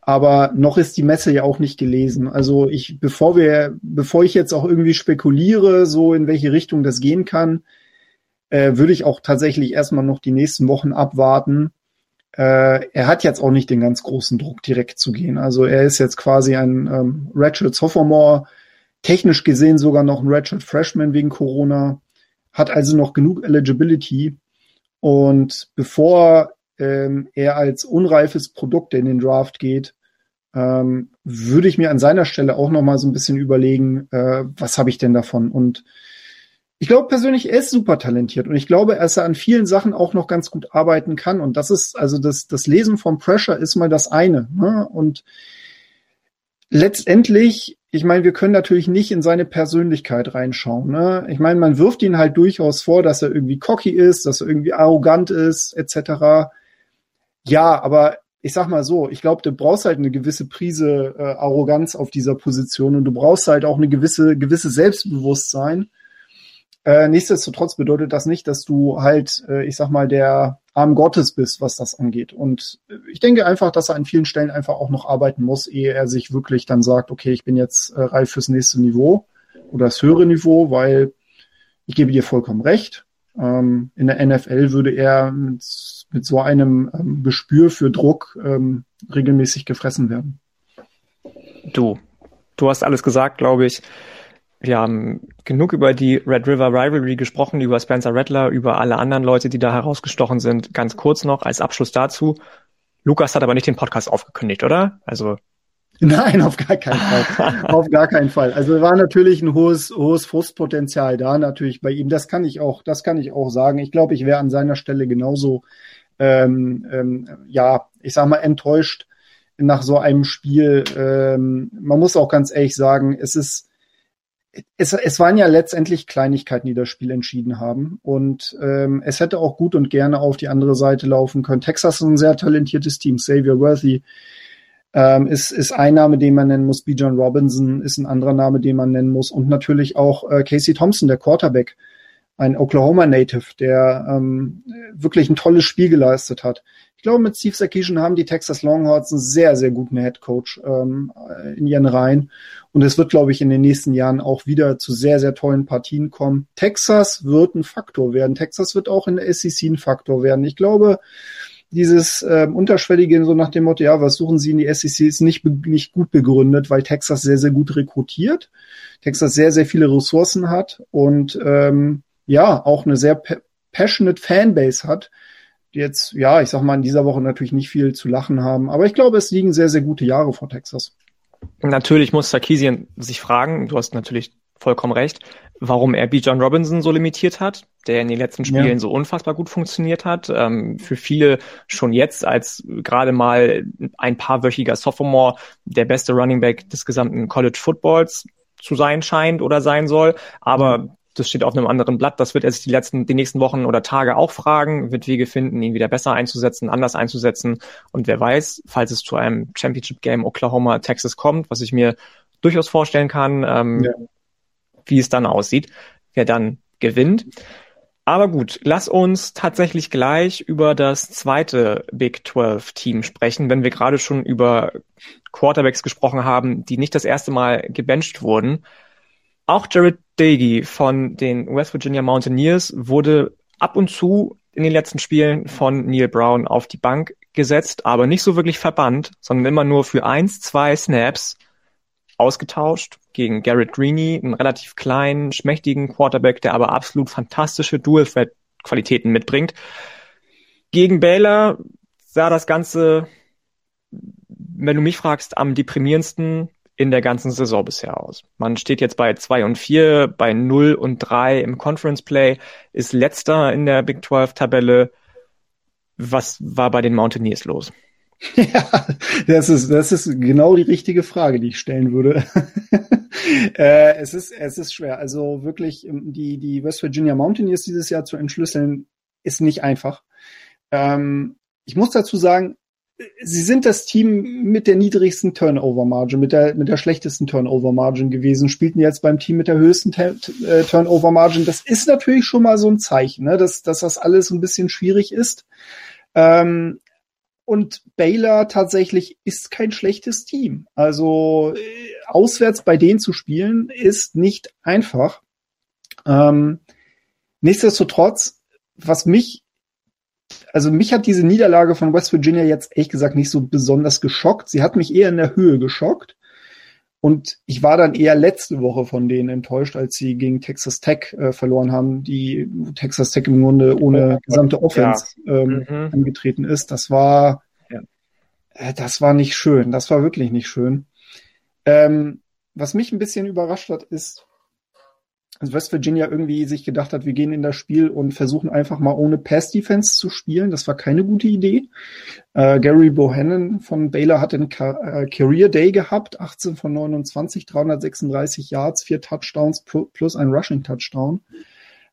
B: Aber noch ist die Messe ja auch nicht gelesen. Also ich, bevor wir, bevor ich jetzt auch irgendwie spekuliere, so in welche Richtung das gehen kann, äh, würde ich auch tatsächlich erstmal noch die nächsten Wochen abwarten. Äh, er hat jetzt auch nicht den ganz großen Druck, direkt zu gehen. Also er ist jetzt quasi ein ähm, Ratchet Sophomore, technisch gesehen sogar noch ein Ratchet Freshman wegen Corona, hat also noch genug Eligibility. Und bevor ähm, er als unreifes Produkt in den Draft geht, ähm, würde ich mir an seiner Stelle auch noch mal so ein bisschen überlegen, äh, was habe ich denn davon? Und ich glaube persönlich, er ist super talentiert und ich glaube, dass er an vielen Sachen auch noch ganz gut arbeiten kann. Und das ist, also das, das Lesen vom Pressure ist mal das eine. Ne? Und letztendlich, ich meine, wir können natürlich nicht in seine Persönlichkeit reinschauen. Ne? Ich meine, man wirft ihn halt durchaus vor, dass er irgendwie cocky ist, dass er irgendwie arrogant ist, etc. Ja, aber ich sag mal so, ich glaube, du brauchst halt eine gewisse Prise äh, Arroganz auf dieser Position und du brauchst halt auch eine gewisse gewisse Selbstbewusstsein äh, nichtsdestotrotz bedeutet das nicht, dass du halt, äh, ich sag mal, der Arm Gottes bist, was das angeht. Und ich denke einfach, dass er an vielen Stellen einfach auch noch arbeiten muss, ehe er sich wirklich dann sagt, okay, ich bin jetzt äh, reif fürs nächste Niveau oder das höhere Niveau, weil ich gebe dir vollkommen recht. Ähm, in der NFL würde er mit, mit so einem ähm, Gespür für Druck ähm, regelmäßig gefressen werden.
A: Du, du hast alles gesagt, glaube ich. Wir haben genug über die Red River Rivalry gesprochen, über Spencer Rattler, über alle anderen Leute, die da herausgestochen sind. Ganz kurz noch als Abschluss dazu. Lukas hat aber nicht den Podcast aufgekündigt, oder? Also
B: Nein, auf gar keinen Fall. auf gar keinen Fall. Also war natürlich ein hohes, hohes Frustpotenzial da natürlich bei ihm. Das kann ich auch, das kann ich auch sagen. Ich glaube, ich wäre an seiner Stelle genauso, ähm, ähm, ja, ich sag mal enttäuscht nach so einem Spiel. Ähm, man muss auch ganz ehrlich sagen, es ist es, es waren ja letztendlich Kleinigkeiten, die das Spiel entschieden haben. Und ähm, es hätte auch gut und gerne auf die andere Seite laufen können. Texas ist ein sehr talentiertes Team. Xavier Worthy ähm, ist, ist ein Name, den man nennen muss. B. John Robinson ist ein anderer Name, den man nennen muss. Und natürlich auch äh, Casey Thompson, der Quarterback, ein Oklahoma Native, der ähm, wirklich ein tolles Spiel geleistet hat. Ich glaube, mit Steve Sarkisian haben die Texas Longhorns einen sehr, sehr guten Head Coach ähm, in ihren Reihen. Und es wird, glaube ich, in den nächsten Jahren auch wieder zu sehr, sehr tollen Partien kommen. Texas wird ein Faktor werden. Texas wird auch in der SEC ein Faktor werden. Ich glaube, dieses äh, Unterschwellige so nach dem Motto, ja, was suchen Sie in die SEC, ist nicht, nicht gut begründet, weil Texas sehr, sehr gut rekrutiert, Texas sehr, sehr viele Ressourcen hat und ähm, ja, auch eine sehr passionate Fanbase hat, jetzt, ja, ich sag mal, in dieser Woche natürlich nicht viel zu lachen haben. Aber ich glaube, es liegen sehr, sehr gute Jahre vor Texas.
A: Natürlich muss Sarkisian sich fragen, du hast natürlich vollkommen recht, warum er B. John Robinson so limitiert hat, der in den letzten Spielen ja. so unfassbar gut funktioniert hat. Ähm, für viele schon jetzt als gerade mal ein paarwöchiger Sophomore der beste Running Back des gesamten College Footballs zu sein scheint oder sein soll. Aber das steht auf einem anderen Blatt. Das wird er sich die letzten, die nächsten Wochen oder Tage auch fragen, wird Wege finden, ihn wieder besser einzusetzen, anders einzusetzen. Und wer weiß, falls es zu einem Championship Game Oklahoma Texas kommt, was ich mir durchaus vorstellen kann, ähm, ja. wie es dann aussieht, wer dann gewinnt. Aber gut, lass uns tatsächlich gleich über das zweite Big 12 Team sprechen, wenn wir gerade schon über Quarterbacks gesprochen haben, die nicht das erste Mal gebencht wurden. Auch Jared Dagey von den West Virginia Mountaineers wurde ab und zu in den letzten Spielen von Neil Brown auf die Bank gesetzt, aber nicht so wirklich verbannt, sondern immer nur für eins, zwei Snaps ausgetauscht gegen Garrett Greeny, einen relativ kleinen, schmächtigen Quarterback, der aber absolut fantastische Dual-Threat-Qualitäten mitbringt. Gegen Baylor sah das Ganze, wenn du mich fragst, am deprimierendsten in der ganzen Saison bisher aus. Man steht jetzt bei zwei und vier, bei null und drei im Conference Play, ist letzter in der Big 12 Tabelle. Was war bei den Mountaineers los?
B: Ja, das ist, das ist genau die richtige Frage, die ich stellen würde. äh, es ist, es ist schwer. Also wirklich, ähm, die, die West Virginia Mountaineers dieses Jahr zu entschlüsseln, ist nicht einfach. Ähm, ich muss dazu sagen, sie sind das Team mit der niedrigsten Turnover-Margin, mit der, mit der schlechtesten Turnover-Margin gewesen, spielten jetzt beim Team mit der höchsten äh, Turnover-Margin. Das ist natürlich schon mal so ein Zeichen, ne, dass, dass das alles ein bisschen schwierig ist. Ähm, und Baylor tatsächlich ist kein schlechtes Team. Also äh, auswärts bei denen zu spielen ist nicht einfach. Ähm, nichtsdestotrotz, was mich, also mich hat diese Niederlage von West Virginia jetzt ehrlich gesagt nicht so besonders geschockt. Sie hat mich eher in der Höhe geschockt. Und ich war dann eher letzte Woche von denen enttäuscht, als sie gegen Texas Tech äh, verloren haben, die Texas Tech im Grunde ohne gesamte Offense ja. ähm, mhm. angetreten ist. Das war, ja. äh, das war nicht schön. Das war wirklich nicht schön. Ähm, was mich ein bisschen überrascht hat, ist, also West Virginia irgendwie sich gedacht hat, wir gehen in das Spiel und versuchen einfach mal ohne Pass-Defense zu spielen. Das war keine gute Idee. Äh, Gary Bohannon von Baylor hat einen Ka äh, Career Day gehabt, 18 von 29, 336 Yards, vier Touchdowns plus ein Rushing Touchdown.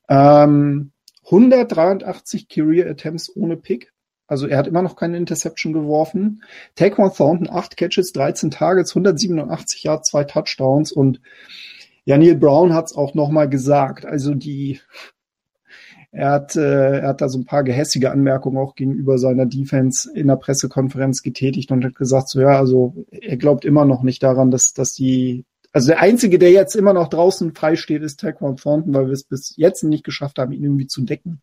B: Ähm, 183 Career Attempts ohne Pick. Also er hat immer noch keine Interception geworfen. Taekwon Thornton, 8 Catches, 13 Targets, 187 Yards, zwei Touchdowns und ja, Neil Brown hat es auch nochmal gesagt. Also die, er hat, äh, er hat da so ein paar gehässige Anmerkungen auch gegenüber seiner Defense in der Pressekonferenz getätigt und hat gesagt, so ja, also er glaubt immer noch nicht daran, dass, dass die, also der einzige, der jetzt immer noch draußen frei steht, ist Taekwon Thornton, weil wir es bis jetzt nicht geschafft haben, ihn irgendwie zu decken.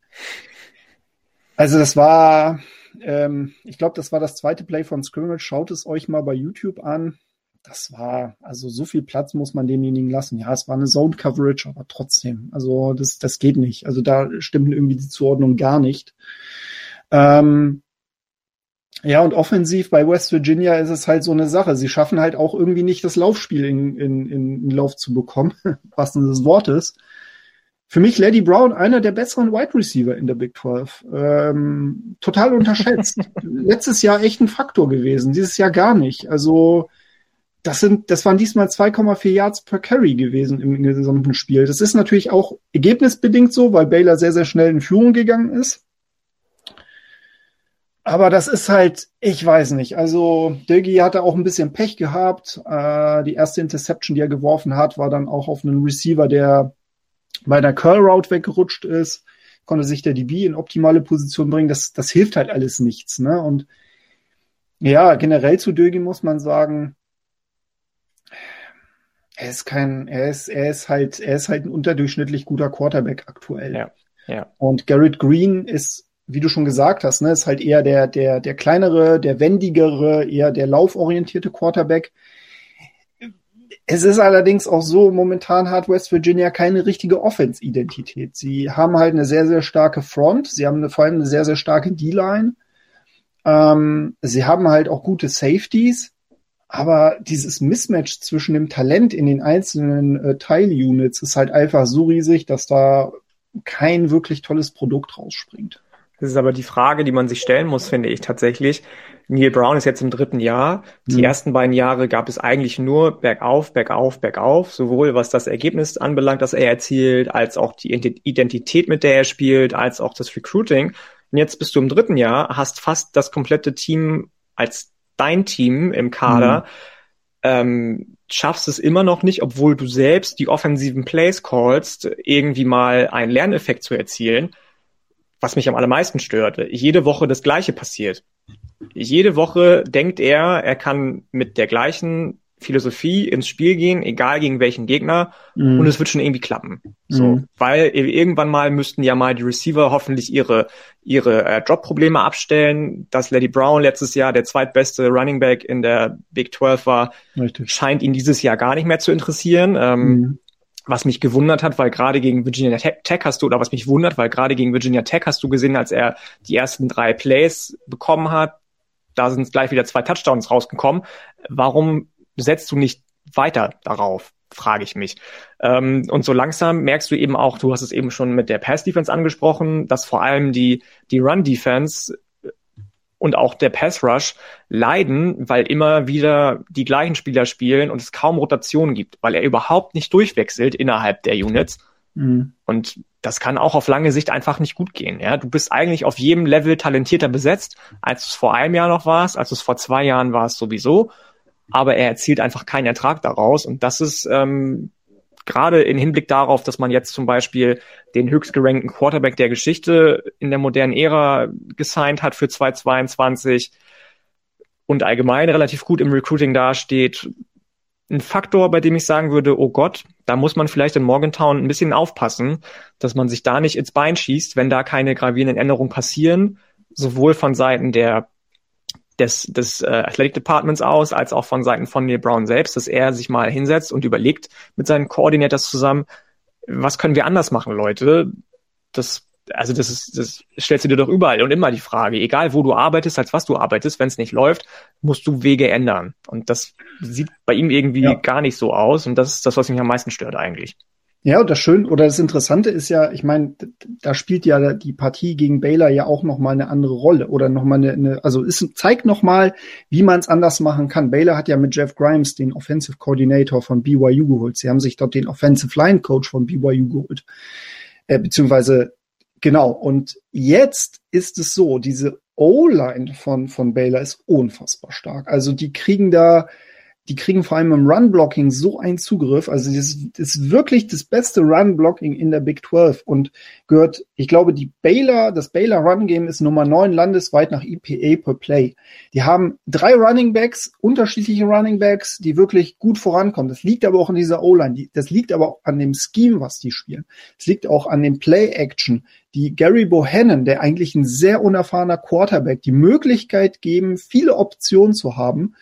B: Also das war, ähm, ich glaube, das war das zweite Play von Scrimmage. Schaut es euch mal bei YouTube an das war, also so viel Platz muss man demjenigen lassen. Ja, es war eine Zone Coverage, aber trotzdem, also das, das geht nicht. Also da stimmt irgendwie die Zuordnung gar nicht. Ähm, ja, und offensiv bei West Virginia ist es halt so eine Sache. Sie schaffen halt auch irgendwie nicht das Laufspiel in, in, in, in Lauf zu bekommen, was des Wortes. Für mich Lady Brown einer der besseren Wide Receiver in der Big 12. Ähm, total unterschätzt. Letztes Jahr echt ein Faktor gewesen, dieses Jahr gar nicht. Also das sind, das waren diesmal 2,4 Yards per Carry gewesen im, gesamten Spiel. Das ist natürlich auch ergebnisbedingt so, weil Baylor sehr, sehr schnell in Führung gegangen ist. Aber das ist halt, ich weiß nicht. Also Dögi hatte auch ein bisschen Pech gehabt. Äh, die erste Interception, die er geworfen hat, war dann auch auf einen Receiver, der bei der Curl Route weggerutscht ist. Konnte sich der DB in optimale Position bringen. Das, das hilft halt alles nichts. Ne? Und ja, generell zu Dögi muss man sagen, er ist kein, er ist, er ist halt, er ist halt ein unterdurchschnittlich guter Quarterback aktuell. Ja, ja. Und Garrett Green ist, wie du schon gesagt hast, ne, ist halt eher der, der, der kleinere, der wendigere, eher der lauforientierte Quarterback. Es ist allerdings auch so, momentan hat West Virginia keine richtige Offense-Identität. Sie haben halt eine sehr, sehr starke Front. Sie haben eine, vor allem eine sehr, sehr starke D-Line. Ähm, sie haben halt auch gute Safeties. Aber dieses Mismatch zwischen dem Talent in den einzelnen äh, Teilunits ist halt einfach so riesig, dass da kein wirklich tolles Produkt rausspringt.
A: Das ist aber die Frage, die man sich stellen muss, finde ich tatsächlich. Neil Brown ist jetzt im dritten Jahr. Die mhm. ersten beiden Jahre gab es eigentlich nur bergauf, bergauf, bergauf, sowohl was das Ergebnis anbelangt, das er erzielt, als auch die Identität, mit der er spielt, als auch das Recruiting. Und jetzt bist du im dritten Jahr, hast fast das komplette Team als dein Team im Kader, mhm. ähm, schaffst es immer noch nicht, obwohl du selbst die offensiven Plays callst, irgendwie mal einen Lerneffekt zu erzielen, was mich am allermeisten stört. Jede Woche das Gleiche passiert. Jede Woche denkt er, er kann mit der gleichen Philosophie ins Spiel gehen, egal gegen welchen Gegner, mhm. und es wird schon irgendwie klappen. So, mhm. weil irgendwann mal müssten ja mal die Receiver hoffentlich ihre ihre äh, Drop-Probleme abstellen. Dass Lady Brown letztes Jahr der zweitbeste Running Back in der Big 12 war, Richtig. scheint ihn dieses Jahr gar nicht mehr zu interessieren. Ähm, mhm. Was mich gewundert hat, weil gerade gegen Virginia Tech hast du, oder was mich wundert, weil gerade gegen Virginia Tech hast du gesehen, als er die ersten drei Plays bekommen hat, da sind gleich wieder zwei Touchdowns rausgekommen. Warum setzt du nicht weiter darauf? frage ich mich. Ähm, und so langsam merkst du eben auch, du hast es eben schon mit der Pass-Defense angesprochen, dass vor allem die, die Run-Defense und auch der Pass-Rush leiden, weil immer wieder die gleichen Spieler spielen und es kaum Rotationen gibt, weil er überhaupt nicht durchwechselt innerhalb der Units. Mhm. Und das kann auch auf lange Sicht einfach nicht gut gehen. Ja, du bist eigentlich auf jedem Level talentierter besetzt, als du es vor einem Jahr noch warst, als du es vor zwei Jahren warst sowieso aber er erzielt einfach keinen Ertrag daraus. Und das ist ähm, gerade in Hinblick darauf, dass man jetzt zum Beispiel den höchstgerankten Quarterback der Geschichte in der modernen Ära gesigned hat für 2022, und allgemein relativ gut im Recruiting dasteht. Ein Faktor, bei dem ich sagen würde, oh Gott, da muss man vielleicht in Morgantown ein bisschen aufpassen, dass man sich da nicht ins Bein schießt, wenn da keine gravierenden Änderungen passieren, sowohl von Seiten der des, des äh, Athletic Departments aus, als auch von Seiten von Neil Brown selbst, dass er sich mal hinsetzt und überlegt mit seinen Coordinators zusammen, was können wir anders machen, Leute? Das, also das ist, das stellst du dir doch überall und immer die Frage, egal wo du arbeitest, als was du arbeitest, wenn es nicht läuft, musst du Wege ändern. Und das sieht bei ihm irgendwie ja. gar nicht so aus und das ist das, was mich am meisten stört eigentlich.
B: Ja, und das Schöne oder das Interessante ist ja, ich meine, da spielt ja die Partie gegen Baylor ja auch noch mal eine andere Rolle oder noch mal eine, eine also es zeigt noch mal, wie man es anders machen kann. Baylor hat ja mit Jeff Grimes den Offensive Coordinator von BYU geholt. Sie haben sich dort den Offensive Line Coach von BYU geholt, äh, beziehungsweise genau. Und jetzt ist es so, diese O-Line von von Baylor ist unfassbar stark. Also die kriegen da die kriegen vor allem im Run-Blocking so einen Zugriff. Also das ist wirklich das beste Run-Blocking in der Big 12 und gehört, ich glaube, die Baylor, das Baylor Run-Game ist Nummer 9 landesweit nach EPA per Play. Die haben drei Running Backs, unterschiedliche Running Backs, die wirklich gut vorankommen. Das liegt aber auch in dieser O-Line. Das liegt aber auch an dem Scheme, was die spielen. Es liegt auch an dem Play-Action, die Gary Bohannon, der eigentlich ein sehr unerfahrener Quarterback, die Möglichkeit geben, viele Optionen zu haben.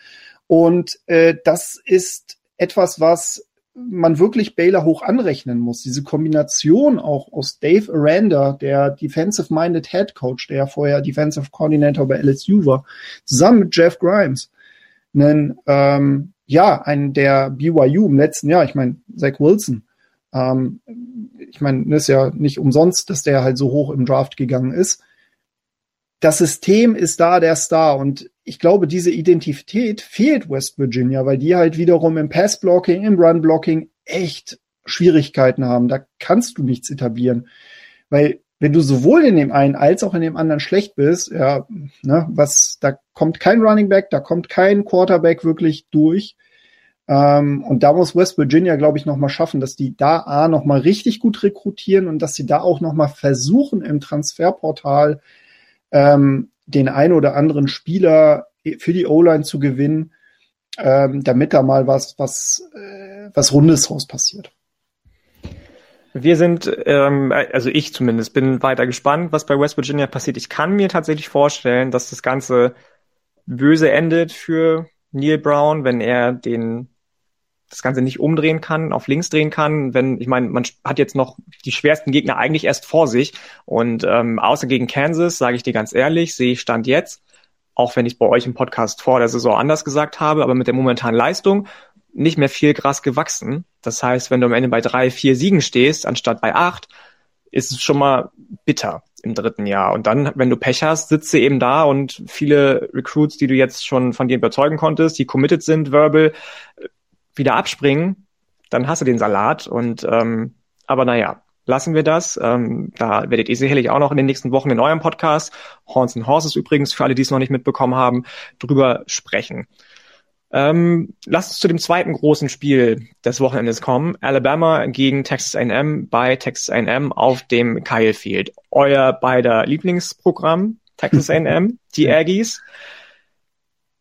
B: Und äh, das ist etwas, was man wirklich Baylor hoch anrechnen muss. Diese Kombination auch aus Dave Aranda, der Defensive-Minded Head Coach, der vorher Defensive Coordinator bei LSU war, zusammen mit Jeff Grimes, einen, ähm, ja, einen der BYU im letzten Jahr, ich meine, Zach Wilson, ähm, ich meine, ist ja nicht umsonst, dass der halt so hoch im Draft gegangen ist. Das System ist da der Star und ich glaube, diese Identität fehlt West Virginia, weil die halt wiederum im Pass-Blocking, im Run-Blocking echt Schwierigkeiten haben. Da kannst du nichts etablieren. Weil wenn du sowohl in dem einen als auch in dem anderen schlecht bist, ja, ne, was, da kommt kein Running Back, da kommt kein Quarterback wirklich durch. Ähm, und da muss West Virginia, glaube ich, nochmal schaffen, dass die da A nochmal richtig gut rekrutieren und dass sie da auch nochmal versuchen, im Transferportal ähm, den ein oder anderen Spieler für die O-Line zu gewinnen, ähm, damit da mal was, was, äh, was Rundes raus passiert.
A: Wir sind, ähm, also ich zumindest, bin weiter gespannt, was bei West Virginia passiert. Ich kann mir tatsächlich vorstellen, dass das Ganze böse endet für Neil Brown, wenn er den das Ganze nicht umdrehen kann, auf links drehen kann, wenn, ich meine, man hat jetzt noch die schwersten Gegner eigentlich erst vor sich. Und ähm, außer gegen Kansas, sage ich dir ganz ehrlich, sehe ich Stand jetzt, auch wenn ich bei euch im Podcast vor der Saison anders gesagt habe, aber mit der momentanen Leistung nicht mehr viel Gras gewachsen. Das heißt, wenn du am Ende bei drei, vier Siegen stehst, anstatt bei acht, ist es schon mal bitter im dritten Jahr. Und dann, wenn du Pech hast, sitzt du eben da und viele Recruits, die du jetzt schon von dir überzeugen konntest, die committed sind, verbal, wieder abspringen, dann hast du den Salat. Und ähm, aber naja, lassen wir das. Ähm, da werdet ihr sicherlich auch noch in den nächsten Wochen in eurem Podcast, Horns and Horses übrigens, für alle, die es noch nicht mitbekommen haben, drüber sprechen. Ähm, lasst uns zu dem zweiten großen Spiel des Wochenendes kommen. Alabama gegen Texas A&M bei Texas A&M auf dem Kyle Field. Euer beider Lieblingsprogramm, Texas A&M, die Aggies.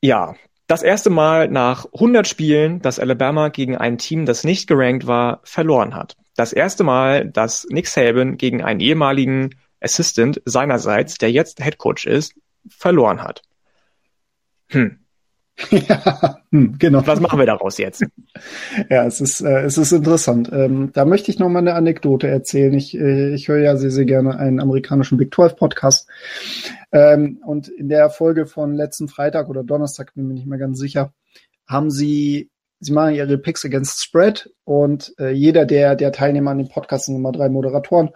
A: Ja, das erste Mal nach 100 Spielen, dass Alabama gegen ein Team, das nicht gerankt war, verloren hat. Das erste Mal, dass Nick Saban gegen einen ehemaligen Assistant seinerseits, der jetzt Head Coach ist, verloren hat. Hm. Ja, hm, genau. Was machen wir daraus jetzt?
B: ja, es ist, äh, es ist interessant. Ähm, da möchte ich noch mal eine Anekdote erzählen. Ich, äh, ich höre ja sehr, sehr gerne einen amerikanischen Big 12 Podcast. Ähm, und in der Folge von letzten Freitag oder Donnerstag, bin ich mir nicht mehr ganz sicher, haben sie, sie machen ihre Picks against Spread und äh, jeder der, der Teilnehmer an dem Podcast sind immer drei Moderatoren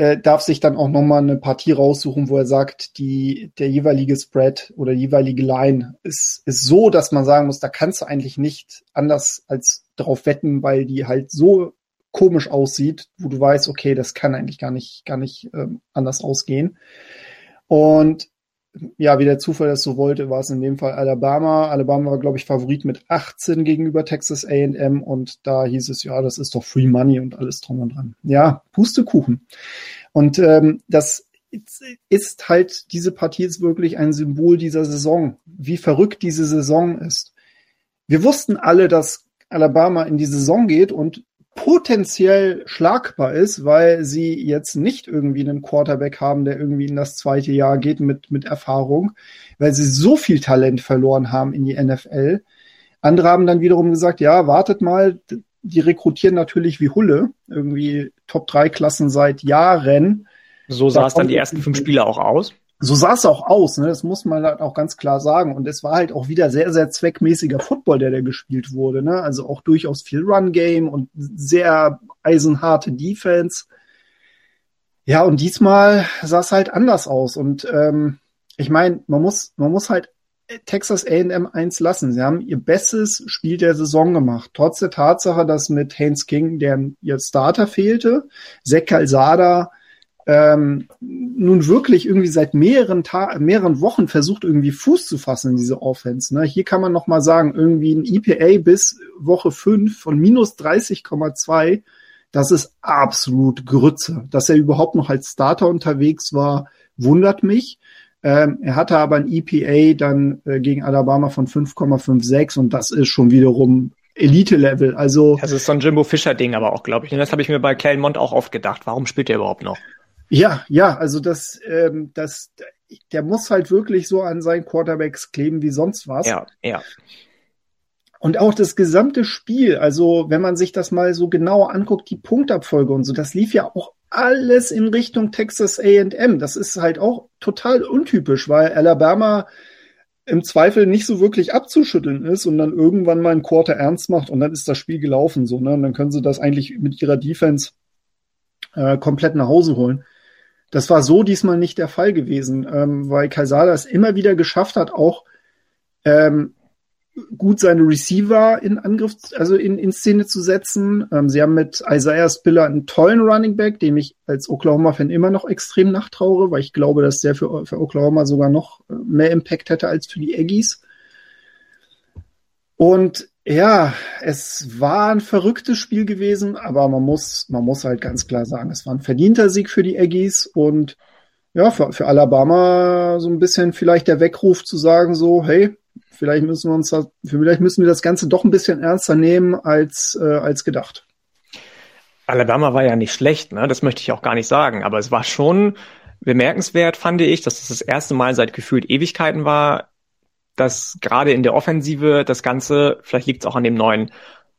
B: äh, darf sich dann auch nochmal eine Partie raussuchen, wo er sagt, die, der jeweilige Spread oder jeweilige Line ist, ist so, dass man sagen muss, da kannst du eigentlich nicht anders als darauf wetten, weil die halt so komisch aussieht, wo du weißt, okay, das kann eigentlich gar nicht, gar nicht ähm, anders ausgehen. Und ja, wie der Zufall das so wollte, war es in dem Fall Alabama. Alabama war, glaube ich, Favorit mit 18 gegenüber Texas A&M und da hieß es, ja, das ist doch Free Money und alles drum und dran. Ja, Pustekuchen. Und ähm, das ist halt, diese Partie ist wirklich ein Symbol dieser Saison, wie verrückt diese Saison ist. Wir wussten alle, dass Alabama in die Saison geht und potenziell schlagbar ist, weil sie jetzt nicht irgendwie einen Quarterback haben, der irgendwie in das zweite Jahr geht mit, mit Erfahrung, weil sie so viel Talent verloren haben in die NFL. Andere haben dann wiederum gesagt, ja, wartet mal, die rekrutieren natürlich wie Hulle, irgendwie Top 3 Klassen seit Jahren.
A: So sah es dann die ersten fünf Spiele auch aus.
B: So sah es auch aus, ne? das muss man halt auch ganz klar sagen. Und es war halt auch wieder sehr, sehr zweckmäßiger Football, der da gespielt wurde. Ne? Also auch durchaus viel Run-Game und sehr eisenharte Defense. Ja, und diesmal sah es halt anders aus. Und ähm, ich meine, man muss, man muss halt Texas A&M eins lassen. Sie haben ihr bestes Spiel der Saison gemacht. Trotz der Tatsache, dass mit Haynes King der ihr Starter fehlte, Zach Calzada ähm, nun wirklich irgendwie seit mehreren Ta mehreren Wochen versucht irgendwie Fuß zu fassen in diese Offense. Ne? Hier kann man noch mal sagen, irgendwie ein EPA bis Woche 5 von minus 30,2, das ist absolut Grütze. Dass er überhaupt noch als Starter unterwegs war, wundert mich. Ähm, er hatte aber ein EPA dann äh, gegen Alabama von 5,56 und das ist schon wiederum Elite-Level. Also
A: das ist so ein Jimbo Fischer-Ding, aber auch, glaube ich. Und das habe ich mir bei Claremont auch oft gedacht. Warum spielt er überhaupt noch?
B: Ja, ja, also das, ähm, das, der muss halt wirklich so an seinen Quarterbacks kleben wie sonst was.
A: Ja, ja.
B: Und auch das gesamte Spiel, also wenn man sich das mal so genauer anguckt, die Punktabfolge und so, das lief ja auch alles in Richtung Texas A&M. Das ist halt auch total untypisch, weil Alabama im Zweifel nicht so wirklich abzuschütteln ist und dann irgendwann mal ein Quarter ernst macht und dann ist das Spiel gelaufen so, ne? Und dann können sie das eigentlich mit ihrer Defense äh, komplett nach Hause holen. Das war so diesmal nicht der Fall gewesen, ähm, weil Calzada es immer wieder geschafft hat, auch ähm, gut seine Receiver in Angriff, also in, in Szene zu setzen. Ähm, sie haben mit Isaiah Spiller einen tollen Running Back, dem ich als Oklahoma-Fan immer noch extrem nachtraure, weil ich glaube, dass der für, für Oklahoma sogar noch äh, mehr Impact hätte als für die Aggies. Und ja, es war ein verrücktes Spiel gewesen, aber man muss, man muss halt ganz klar sagen, es war ein verdienter Sieg für die Aggies und ja, für, für Alabama so ein bisschen vielleicht der Weckruf zu sagen, so, hey, vielleicht müssen wir uns das, vielleicht müssen wir das Ganze doch ein bisschen ernster nehmen als, äh, als gedacht.
A: Alabama war ja nicht schlecht, ne? Das möchte ich auch gar nicht sagen, aber es war schon bemerkenswert, fand ich, dass es das, das erste Mal seit gefühlt Ewigkeiten war, dass gerade in der Offensive das Ganze, vielleicht liegt es auch an dem neuen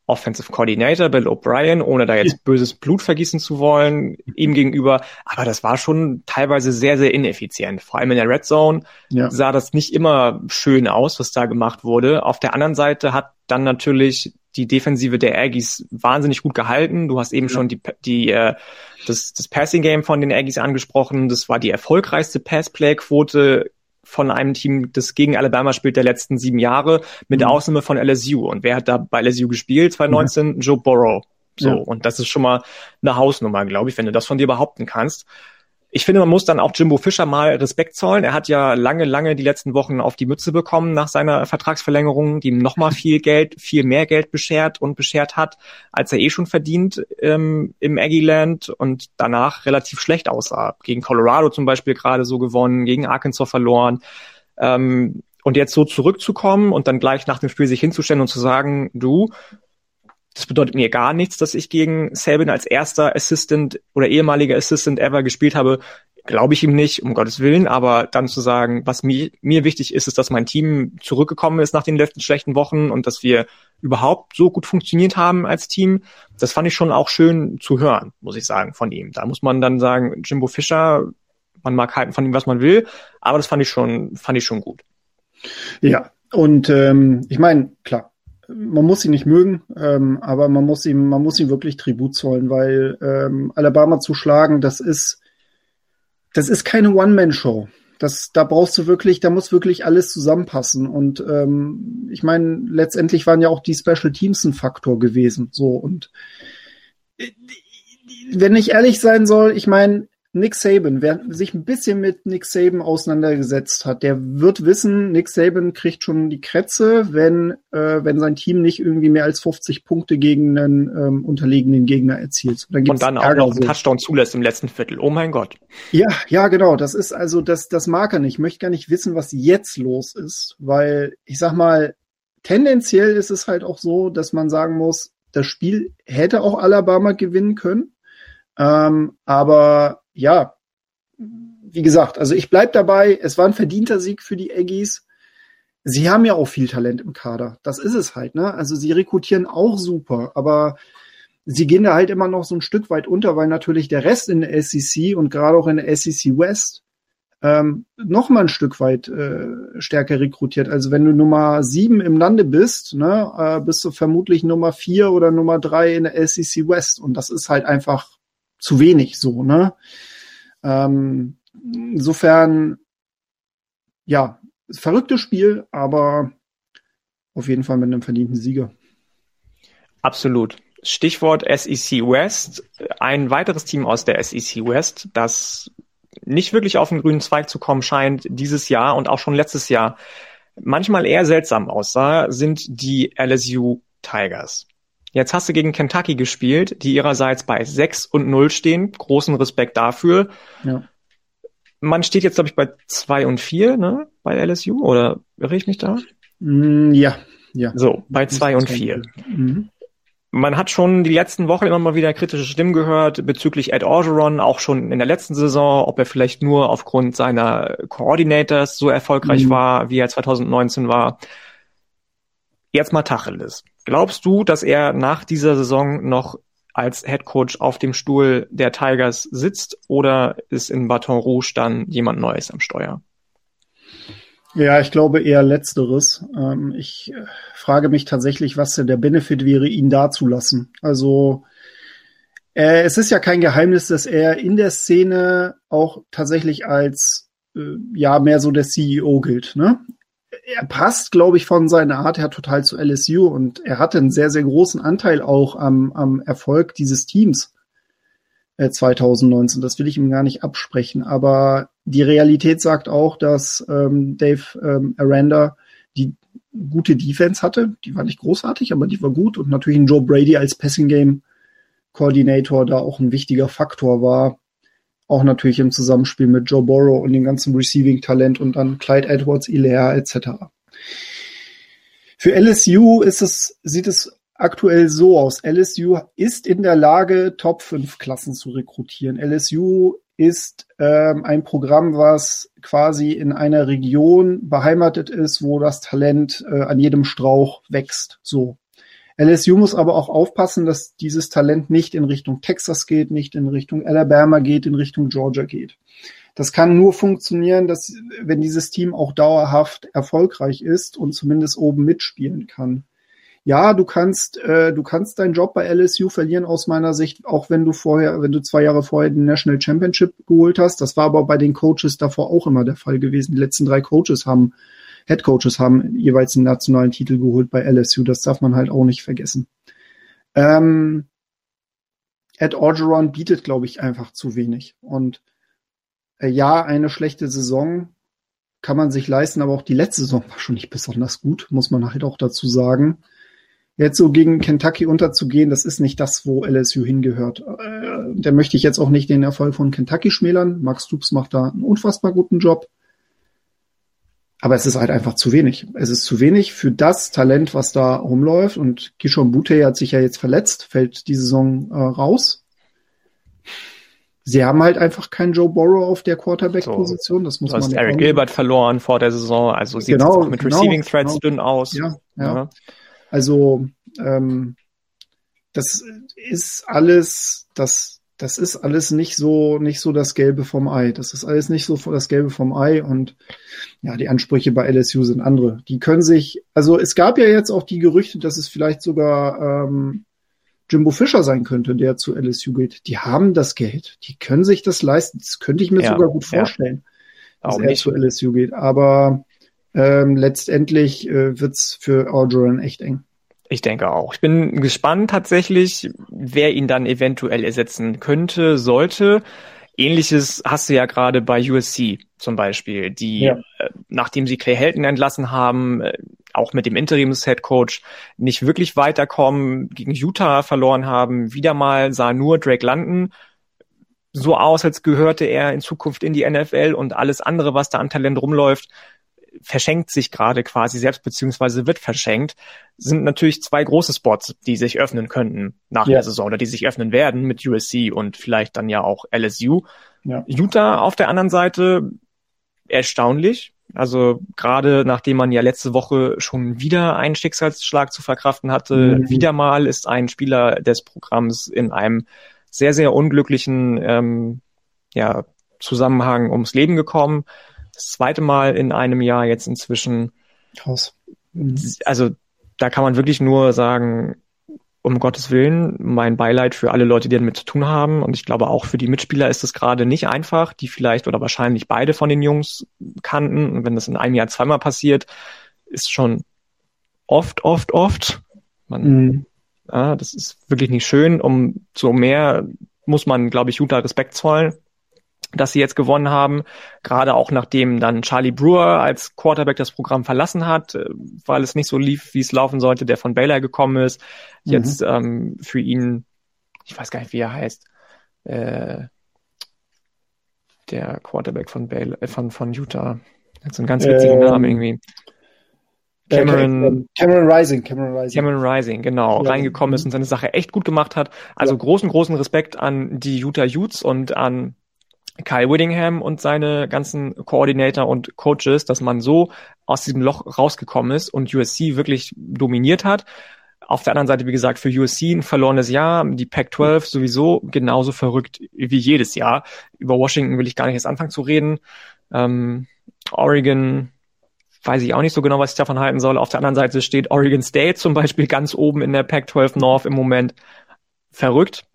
A: Offensive Coordinator, Bill O'Brien, ohne da jetzt böses Blut vergießen zu wollen, ihm gegenüber. Aber das war schon teilweise sehr, sehr ineffizient. Vor allem in der Red Zone ja. sah das nicht immer schön aus, was da gemacht wurde. Auf der anderen Seite hat dann natürlich die Defensive der Aggies wahnsinnig gut gehalten. Du hast eben ja. schon die, die, äh, das, das Passing Game von den Aggies angesprochen. Das war die erfolgreichste Passplay-Quote von einem Team, das gegen Alabama spielt, der letzten sieben Jahre, mit mhm. Ausnahme von LSU. Und wer hat da bei LSU gespielt 2019? Mhm. Joe Burrow. So, ja. und das ist schon mal eine Hausnummer, glaube ich, wenn du das von dir behaupten kannst. Ich finde, man muss dann auch Jimbo Fischer mal Respekt zollen. Er hat ja lange, lange die letzten Wochen auf die Mütze bekommen nach seiner Vertragsverlängerung, die ihm nochmal viel Geld, viel mehr Geld beschert und beschert hat, als er eh schon verdient ähm, im Aggieland und danach relativ schlecht aussah. Gegen Colorado zum Beispiel gerade so gewonnen, gegen Arkansas verloren. Ähm, und jetzt so zurückzukommen und dann gleich nach dem Spiel sich hinzustellen und zu sagen, du, das bedeutet mir gar nichts, dass ich gegen Sabin als erster Assistant oder ehemaliger Assistant ever gespielt habe. Glaube ich ihm nicht, um Gottes Willen, aber dann zu sagen, was mir, mir wichtig ist, ist, dass mein Team zurückgekommen ist nach den letzten schlechten Wochen und dass wir überhaupt so gut funktioniert haben als Team. Das fand ich schon auch schön zu hören, muss ich sagen, von ihm. Da muss man dann sagen, Jimbo Fischer, man mag halten von ihm, was man will, aber das fand ich schon, fand ich schon gut.
B: Ja, und ähm, ich meine, klar, man muss ihn nicht mögen, ähm, aber man muss ihm, man muss ihm wirklich Tribut zollen, weil ähm, Alabama zu schlagen, das ist, das ist keine One-Man-Show. Das, da brauchst du wirklich, da muss wirklich alles zusammenpassen. Und ähm, ich meine, letztendlich waren ja auch die Special Teams ein Faktor gewesen. So und äh, wenn ich ehrlich sein soll, ich meine, Nick Saban, wer sich ein bisschen mit Nick Saban auseinandergesetzt hat, der wird wissen, Nick Saban kriegt schon die Krätze, wenn, äh, wenn sein Team nicht irgendwie mehr als 50 Punkte gegen einen ähm, unterlegenen Gegner erzielt.
A: Dann Und dann auch noch einen Touchdown zulässt im letzten Viertel. Oh mein Gott.
B: Ja, ja, genau. Das ist also, das, das mag er nicht. Ich möchte gar nicht wissen, was jetzt los ist, weil ich sag mal, tendenziell ist es halt auch so, dass man sagen muss, das Spiel hätte auch Alabama gewinnen können. Ähm, aber ja, wie gesagt, also ich bleib dabei, es war ein verdienter Sieg für die Aggies. Sie haben ja auch viel Talent im Kader. Das ist es halt, ne? Also sie rekrutieren auch super, aber sie gehen da halt immer noch so ein Stück weit unter, weil natürlich der Rest in der SEC und gerade auch in der SEC West ähm, noch mal ein Stück weit äh, stärker rekrutiert. Also wenn du Nummer sieben im Lande bist, ne, äh, bist du vermutlich Nummer vier oder Nummer drei in der SEC West und das ist halt einfach zu wenig so, ne? Ähm, insofern, ja, verrücktes Spiel, aber auf jeden Fall mit einem verdienten Sieger.
A: Absolut. Stichwort SEC West. Ein weiteres Team aus der SEC West, das nicht wirklich auf den grünen Zweig zu kommen scheint dieses Jahr und auch schon letztes Jahr manchmal eher seltsam aussah, sind die LSU Tigers. Jetzt hast du gegen Kentucky gespielt, die ihrerseits bei 6 und 0 stehen. Großen Respekt dafür. Ja. Man steht jetzt, glaube ich, bei 2 und 4, ne, bei LSU, oder irre ich mich da?
B: Mm, ja, ja.
A: So, bei 2 und 4. Mhm. Man hat schon die letzten Wochen immer mal wieder kritische Stimmen gehört bezüglich Ed Orgeron, auch schon in der letzten Saison, ob er vielleicht nur aufgrund seiner Coordinators so erfolgreich mhm. war, wie er 2019 war. Jetzt mal Tacheles. Glaubst du, dass er nach dieser Saison noch als Head Coach auf dem Stuhl der Tigers sitzt oder ist in Baton Rouge dann jemand Neues am Steuer?
B: Ja, ich glaube eher letzteres. Ähm, ich äh, frage mich tatsächlich, was der Benefit wäre, ihn da zu lassen. Also äh, es ist ja kein Geheimnis, dass er in der Szene auch tatsächlich als äh, ja mehr so der CEO gilt. Ne? Er passt, glaube ich, von seiner Art her total zu LSU und er hatte einen sehr, sehr großen Anteil auch am, am Erfolg dieses Teams äh, 2019. Das will ich ihm gar nicht absprechen. Aber die Realität sagt auch, dass ähm, Dave ähm, Aranda die gute Defense hatte. Die war nicht großartig, aber die war gut. Und natürlich ein Joe Brady als Passing Game Coordinator da auch ein wichtiger Faktor war. Auch natürlich im Zusammenspiel mit Joe Borrow und dem ganzen Receiving-Talent und dann Clyde Edwards, Ilea etc. Für LSU ist es, sieht es aktuell so aus. LSU ist in der Lage, Top 5 Klassen zu rekrutieren. LSU ist ähm, ein Programm, was quasi in einer Region beheimatet ist, wo das Talent äh, an jedem Strauch wächst. So. LSU muss aber auch aufpassen, dass dieses Talent nicht in Richtung Texas geht, nicht in Richtung Alabama geht, in Richtung Georgia geht. Das kann nur funktionieren, dass, wenn dieses Team auch dauerhaft erfolgreich ist und zumindest oben mitspielen kann. Ja, du kannst, äh, du kannst deinen Job bei LSU verlieren aus meiner Sicht, auch wenn du vorher, wenn du zwei Jahre vorher den National Championship geholt hast. Das war aber bei den Coaches davor auch immer der Fall gewesen. Die letzten drei Coaches haben Head Coaches haben jeweils einen nationalen Titel geholt bei LSU. Das darf man halt auch nicht vergessen. Ähm, Ed Orgeron bietet, glaube ich, einfach zu wenig. Und äh, ja, eine schlechte Saison kann man sich leisten, aber auch die letzte Saison war schon nicht besonders gut, muss man halt auch dazu sagen. Jetzt so gegen Kentucky unterzugehen, das ist nicht das, wo LSU hingehört. Äh, da möchte ich jetzt auch nicht den Erfolg von Kentucky schmälern. Max Stoops macht da einen unfassbar guten Job. Aber es ist halt einfach zu wenig. Es ist zu wenig für das Talent, was da rumläuft. Und Kishon Butte hat sich ja jetzt verletzt, fällt die Saison äh, raus. Sie haben halt einfach keinen Joe Borrow auf der Quarterback-Position. Das muss
A: du
B: man
A: hast Eric Gilbert verloren vor der Saison. Also sieht genau, es auch mit genau, Receiving Threads genau. dünn aus.
B: Ja, ja. ja. Also ähm, das ist alles, das das ist alles nicht so, nicht so das Gelbe vom Ei. Das ist alles nicht so das Gelbe vom Ei und ja, die Ansprüche bei LSU sind andere. Die können sich, also es gab ja jetzt auch die Gerüchte, dass es vielleicht sogar ähm, Jimbo Fischer sein könnte, der zu LSU geht. Die haben das Geld, die können sich das leisten. Das könnte ich mir ja, sogar gut vorstellen, ja. dass auch er nicht. zu LSU geht. Aber ähm, letztendlich äh, wird's für Orgeron echt eng.
A: Ich denke auch. Ich bin gespannt tatsächlich, wer ihn dann eventuell ersetzen könnte, sollte. Ähnliches hast du ja gerade bei USC zum Beispiel, die, ja. äh, nachdem sie Clay Helton entlassen haben, äh, auch mit dem Interims-Head-Coach nicht wirklich weiterkommen, gegen Utah verloren haben, wieder mal sah nur Drake London so aus, als gehörte er in Zukunft in die NFL und alles andere, was da an Talent rumläuft, verschenkt sich gerade quasi selbst, beziehungsweise wird verschenkt, sind natürlich zwei große Spots, die sich öffnen könnten nach ja. der Saison oder die sich öffnen werden mit USC und vielleicht dann ja auch LSU. Ja. Utah auf der anderen Seite erstaunlich. Also gerade nachdem man ja letzte Woche schon wieder einen Schicksalsschlag zu verkraften hatte, mhm. wieder mal ist ein Spieler des Programms in einem sehr, sehr unglücklichen ähm, ja, Zusammenhang ums Leben gekommen das zweite Mal in einem Jahr jetzt inzwischen.
B: Krass.
A: Also da kann man wirklich nur sagen, um Gottes Willen, mein Beileid für alle Leute, die damit zu tun haben. Und ich glaube auch für die Mitspieler ist es gerade nicht einfach, die vielleicht oder wahrscheinlich beide von den Jungs kannten. Und wenn das in einem Jahr zweimal passiert, ist schon oft, oft, oft. Man, mhm. ja, das ist wirklich nicht schön. Um so mehr muss man, glaube ich, Utah Respekt zollen dass sie jetzt gewonnen haben, gerade auch nachdem dann Charlie Brewer als Quarterback das Programm verlassen hat, äh, weil es nicht so lief, wie es laufen sollte, der von Baylor gekommen ist. Mhm. Jetzt ähm, für ihn, ich weiß gar nicht, wie er heißt, äh, der Quarterback von Baylor, äh, von, von Utah. Hat so einen ganz witzigen ähm, Namen irgendwie.
B: Cameron, ähm, Cameron Rising,
A: Cameron Rising. Cameron Rising, genau, ja. reingekommen ist und seine Sache echt gut gemacht hat. Also ja. großen, großen Respekt an die Utah Utes und an Kyle Whittingham und seine ganzen Coordinator und Coaches, dass man so aus diesem Loch rausgekommen ist und USC wirklich dominiert hat. Auf der anderen Seite, wie gesagt, für USC ein verlorenes Jahr, die Pac-12 sowieso genauso verrückt wie jedes Jahr. Über Washington will ich gar nicht erst anfangen zu reden. Ähm, Oregon weiß ich auch nicht so genau, was ich davon halten soll. Auf der anderen Seite steht Oregon State zum Beispiel ganz oben in der Pac-12 North im Moment. Verrückt.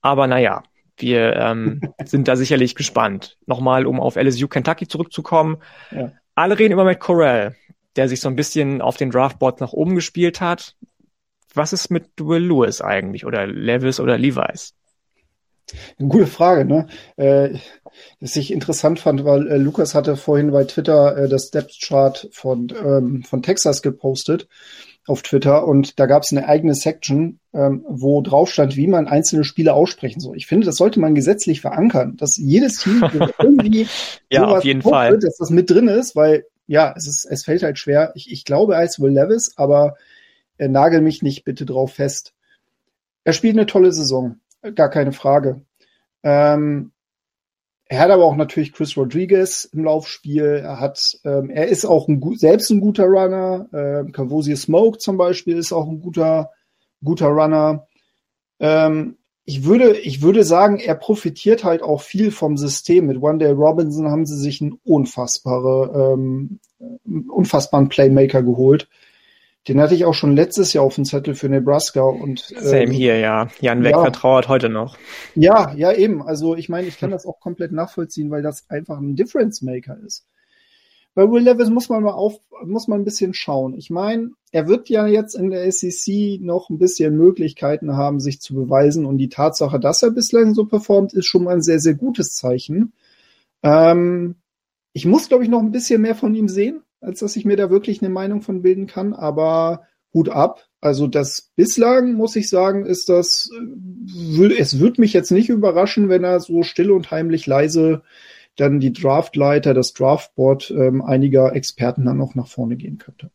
A: Aber naja, wir ähm, sind da sicherlich gespannt. Nochmal, um auf LSU Kentucky zurückzukommen. Ja. Alle reden über Matt Corral, der sich so ein bisschen auf den Draftboards nach oben gespielt hat. Was ist mit Will Lewis eigentlich oder Levis oder Levi's?
B: Eine gute Frage, ne? Äh, was ich interessant fand, weil äh, Lukas hatte vorhin bei Twitter äh, das Depth Chart von, ähm, von Texas gepostet auf Twitter und da gab es eine eigene Section, ähm, wo drauf stand, wie man einzelne Spiele aussprechen soll. Ich finde, das sollte man gesetzlich verankern, dass jedes Team irgendwie
A: ja, auf jeden Fall. Wird,
B: dass das mit drin ist, weil ja, es ist, es fällt halt schwer. Ich, ich glaube, als Will Levis, aber äh, nagel mich nicht bitte drauf fest. Er spielt eine tolle Saison, gar keine Frage. Ähm, er hat aber auch natürlich Chris Rodriguez im Laufspiel. Er hat, ähm, er ist auch ein, selbst ein guter Runner. Ähm, Cavosi Smoke zum Beispiel ist auch ein guter, guter Runner. Ähm, ich würde, ich würde sagen, er profitiert halt auch viel vom System. Mit One Day Robinson haben sie sich einen unfassbare, ähm, unfassbaren Playmaker geholt. Den hatte ich auch schon letztes Jahr auf dem Zettel für Nebraska und
A: äh, Same hier, ja. Jan Weg ja, vertrauert heute noch.
B: Ja, ja eben. Also ich meine, ich kann das auch komplett nachvollziehen, weil das einfach ein Difference Maker ist. Bei Will Levis muss man mal auf, muss man ein bisschen schauen. Ich meine, er wird ja jetzt in der SEC noch ein bisschen Möglichkeiten haben, sich zu beweisen und die Tatsache, dass er bislang so performt, ist schon mal ein sehr, sehr gutes Zeichen. Ähm, ich muss, glaube ich, noch ein bisschen mehr von ihm sehen als dass ich mir da wirklich eine Meinung von bilden kann. Aber Hut ab. Also das bislang muss ich sagen, ist das, äh, es würde mich jetzt nicht überraschen, wenn er so still und heimlich leise dann die Draftleiter, das Draftboard ähm, einiger Experten dann noch nach vorne gehen könnte.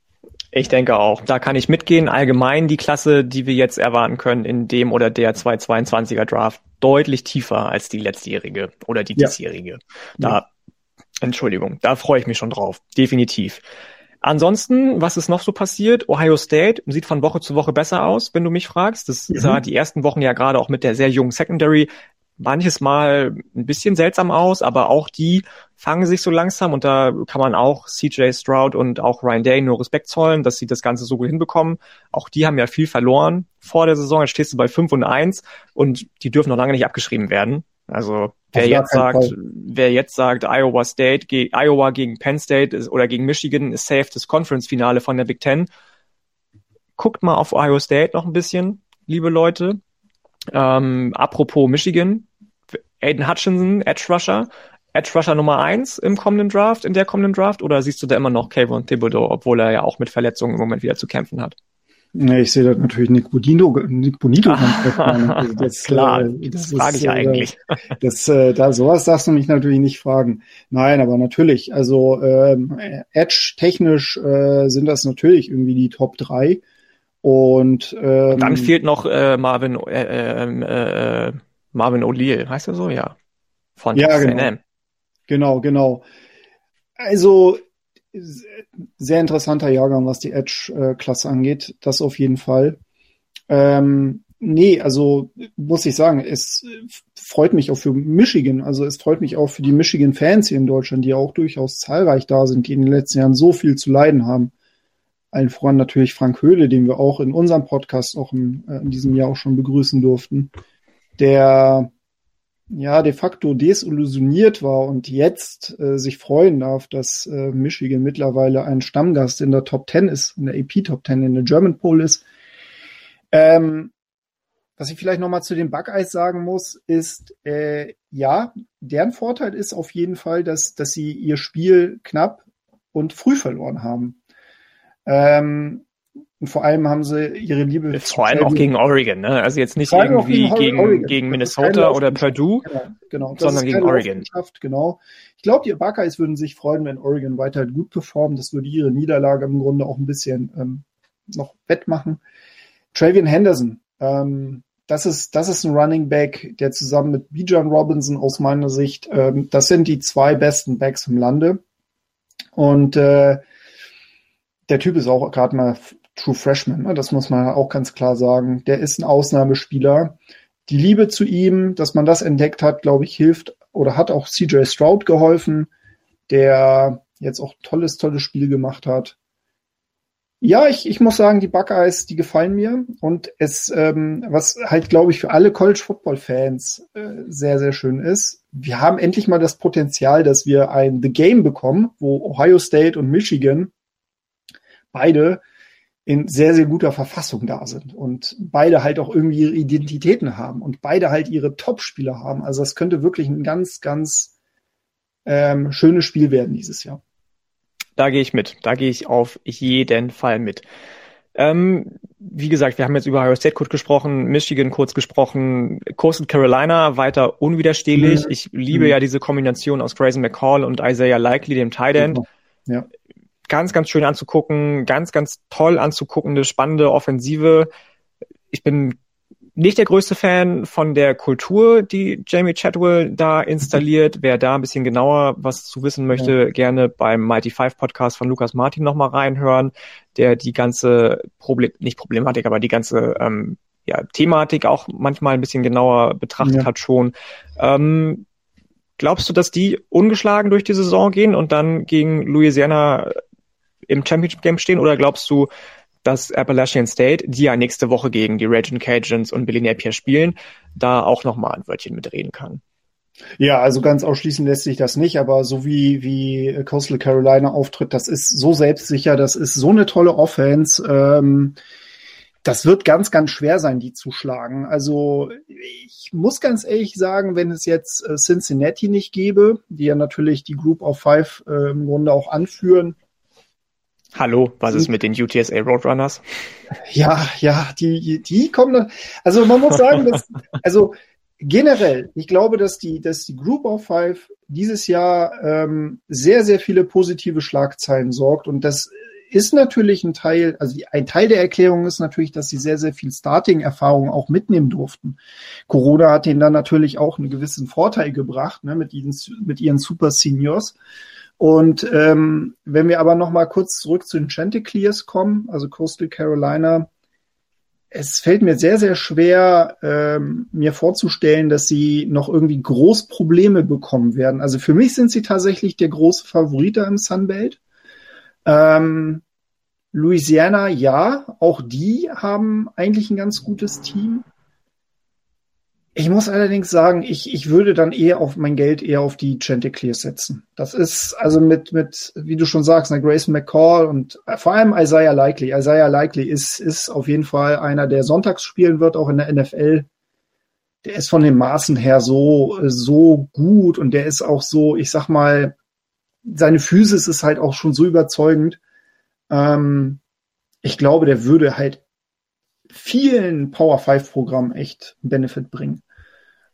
A: Ich denke auch. Da kann ich mitgehen. Allgemein die Klasse, die wir jetzt erwarten können in dem oder der 222er Draft, deutlich tiefer als die letztjährige oder die diesjährige. Da ja. Entschuldigung, da freue ich mich schon drauf. Definitiv. Ansonsten, was ist noch so passiert? Ohio State sieht von Woche zu Woche besser aus, wenn du mich fragst. Das mhm. sah die ersten Wochen ja gerade auch mit der sehr jungen Secondary manches Mal ein bisschen seltsam aus, aber auch die fangen sich so langsam und da kann man auch CJ Stroud und auch Ryan Day nur Respekt zollen, dass sie das Ganze so gut hinbekommen. Auch die haben ja viel verloren vor der Saison. Jetzt stehst du bei 5 und 1 und die dürfen noch lange nicht abgeschrieben werden. Also wer jetzt sagt, Fall. wer jetzt sagt, Iowa State, ge Iowa gegen Penn State ist, oder gegen Michigan ist safe das Conference-Finale von der Big Ten. Guckt mal auf Iowa State noch ein bisschen, liebe Leute. Ähm, apropos Michigan, Aiden Hutchinson, Edge Rusher, Edge Rusher Nummer eins im kommenden Draft, in der kommenden Draft, oder siehst du da immer noch Kayvon Thibodeau, obwohl er ja auch mit Verletzungen im Moment wieder zu kämpfen hat?
B: Nee, ich sehe da natürlich Nick Bonito, Nick Bonito
A: also das, Klar, äh, das, das frage ich ja äh, eigentlich.
B: Das, äh, da sowas darfst du mich natürlich nicht fragen. Nein, aber natürlich, also ähm, Edge technisch äh, sind das natürlich irgendwie die Top drei. Und, ähm,
A: dann fehlt noch äh, Marvin äh, äh, äh, Marvin O'Leal, heißt er so, ja,
B: von ja, genau. genau, genau. Also sehr interessanter Jahrgang, was die Edge-Klasse angeht. Das auf jeden Fall. Ähm, nee, also muss ich sagen, es freut mich auch für Michigan. Also es freut mich auch für die Michigan-Fans hier in Deutschland, die auch durchaus zahlreich da sind, die in den letzten Jahren so viel zu leiden haben. Allen voran natürlich Frank Höhle, den wir auch in unserem Podcast auch in, äh, in diesem Jahr auch schon begrüßen durften, der ja de facto desillusioniert war und jetzt äh, sich freuen darf, dass äh, Michigan mittlerweile ein Stammgast in der Top 10 ist, in der AP Top 10, in der German Poll ist. Ähm, was ich vielleicht nochmal zu den Buckeyes sagen muss, ist, äh, ja, deren Vorteil ist auf jeden Fall, dass, dass sie ihr Spiel knapp und früh verloren haben. Ähm, und vor allem haben sie ihre Liebe.
A: Vor allem auch gegen Oregon, ne? Also jetzt nicht irgendwie gegen, gegen, gegen Minnesota oder Purdue, genau, genau. sondern gegen Oregon.
B: Genau. Ich glaube, die Buckeyes würden sich freuen, wenn Oregon weiter gut performt. Das würde ihre Niederlage im Grunde auch ein bisschen ähm, noch wettmachen. Travian Henderson, ähm, das ist, das ist ein Running Back, der zusammen mit Bijan Robinson aus meiner Sicht, ähm, das sind die zwei besten Backs im Lande. Und äh, der Typ ist auch gerade mal True Freshman, ne? das muss man auch ganz klar sagen. Der ist ein Ausnahmespieler. Die Liebe zu ihm, dass man das entdeckt hat, glaube ich, hilft oder hat auch CJ Stroud geholfen, der jetzt auch tolles, tolles Spiel gemacht hat. Ja, ich, ich muss sagen, die Buckeyes, die gefallen mir. Und es, ähm, was halt, glaube ich, für alle College Football Fans äh, sehr, sehr schön ist, wir haben endlich mal das Potenzial, dass wir ein The Game bekommen, wo Ohio State und Michigan beide in sehr, sehr guter Verfassung da sind und beide halt auch irgendwie ihre Identitäten haben und beide halt ihre Top-Spieler haben. Also das könnte wirklich ein ganz, ganz ähm, schönes Spiel werden dieses Jahr.
A: Da gehe ich mit. Da gehe ich auf jeden Fall mit. Ähm, wie gesagt, wir haben jetzt über Ohio State kurz gesprochen, Michigan kurz gesprochen, Coastal Carolina weiter unwiderstehlich. Mhm. Ich liebe mhm. ja diese Kombination aus Grayson McCall und Isaiah Likely, dem Tight End. Ja ganz, ganz schön anzugucken, ganz, ganz toll anzuguckende, spannende Offensive. Ich bin nicht der größte Fan von der Kultur, die Jamie Chadwell da installiert. Wer da ein bisschen genauer was zu wissen möchte, ja. gerne beim Mighty Five Podcast von Lukas Martin nochmal reinhören, der die ganze Problem, nicht Problematik, aber die ganze ähm, ja, Thematik auch manchmal ein bisschen genauer betrachtet ja. hat schon. Ähm, glaubst du, dass die ungeschlagen durch die Saison gehen und dann gegen Louisiana im Championship Game stehen oder glaubst du, dass Appalachian State, die ja nächste Woche gegen die Raging Cajuns und Billy Napier spielen, da auch nochmal ein Wörtchen mitreden kann?
B: Ja, also ganz ausschließen lässt sich das nicht, aber so wie, wie Coastal Carolina auftritt, das ist so selbstsicher, das ist so eine tolle Offense. Ähm, das wird ganz, ganz schwer sein, die zu schlagen. Also ich muss ganz ehrlich sagen, wenn es jetzt äh, Cincinnati nicht gäbe, die ja natürlich die Group of Five äh, im Grunde auch anführen,
A: Hallo, was ist mit den UTSA Roadrunners?
B: Ja, ja, die, die kommen. Also man muss sagen, dass, also generell, ich glaube, dass die, dass die Group of Five dieses Jahr ähm, sehr, sehr viele positive Schlagzeilen sorgt und das ist natürlich ein Teil, also ein Teil der Erklärung ist natürlich, dass sie sehr, sehr viel Starting-Erfahrung auch mitnehmen durften. Corona hat ihnen dann natürlich auch einen gewissen Vorteil gebracht, ne, mit, ihren, mit ihren Super Seniors. Und ähm, wenn wir aber noch mal kurz zurück zu den Chanticleers kommen, also Coastal Carolina, es fällt mir sehr, sehr schwer, ähm, mir vorzustellen, dass sie noch irgendwie groß Probleme bekommen werden. Also für mich sind sie tatsächlich der große Favorit im Sunbelt. Ähm, Louisiana, ja, auch die haben eigentlich ein ganz gutes Team. Ich muss allerdings sagen, ich, ich würde dann eher auf mein Geld eher auf die Chanticleers setzen. Das ist also mit, mit, wie du schon sagst, ne, Grace McCall und äh, vor allem Isaiah Likely. Isaiah Likely ist, ist auf jeden Fall einer, der sonntags spielen wird, auch in der NFL. der ist von den Maßen her so, so gut und der ist auch so, ich sag mal, seine Physis ist halt auch schon so überzeugend. Ähm, ich glaube, der würde halt vielen Power 5 Programmen echt Benefit bringen.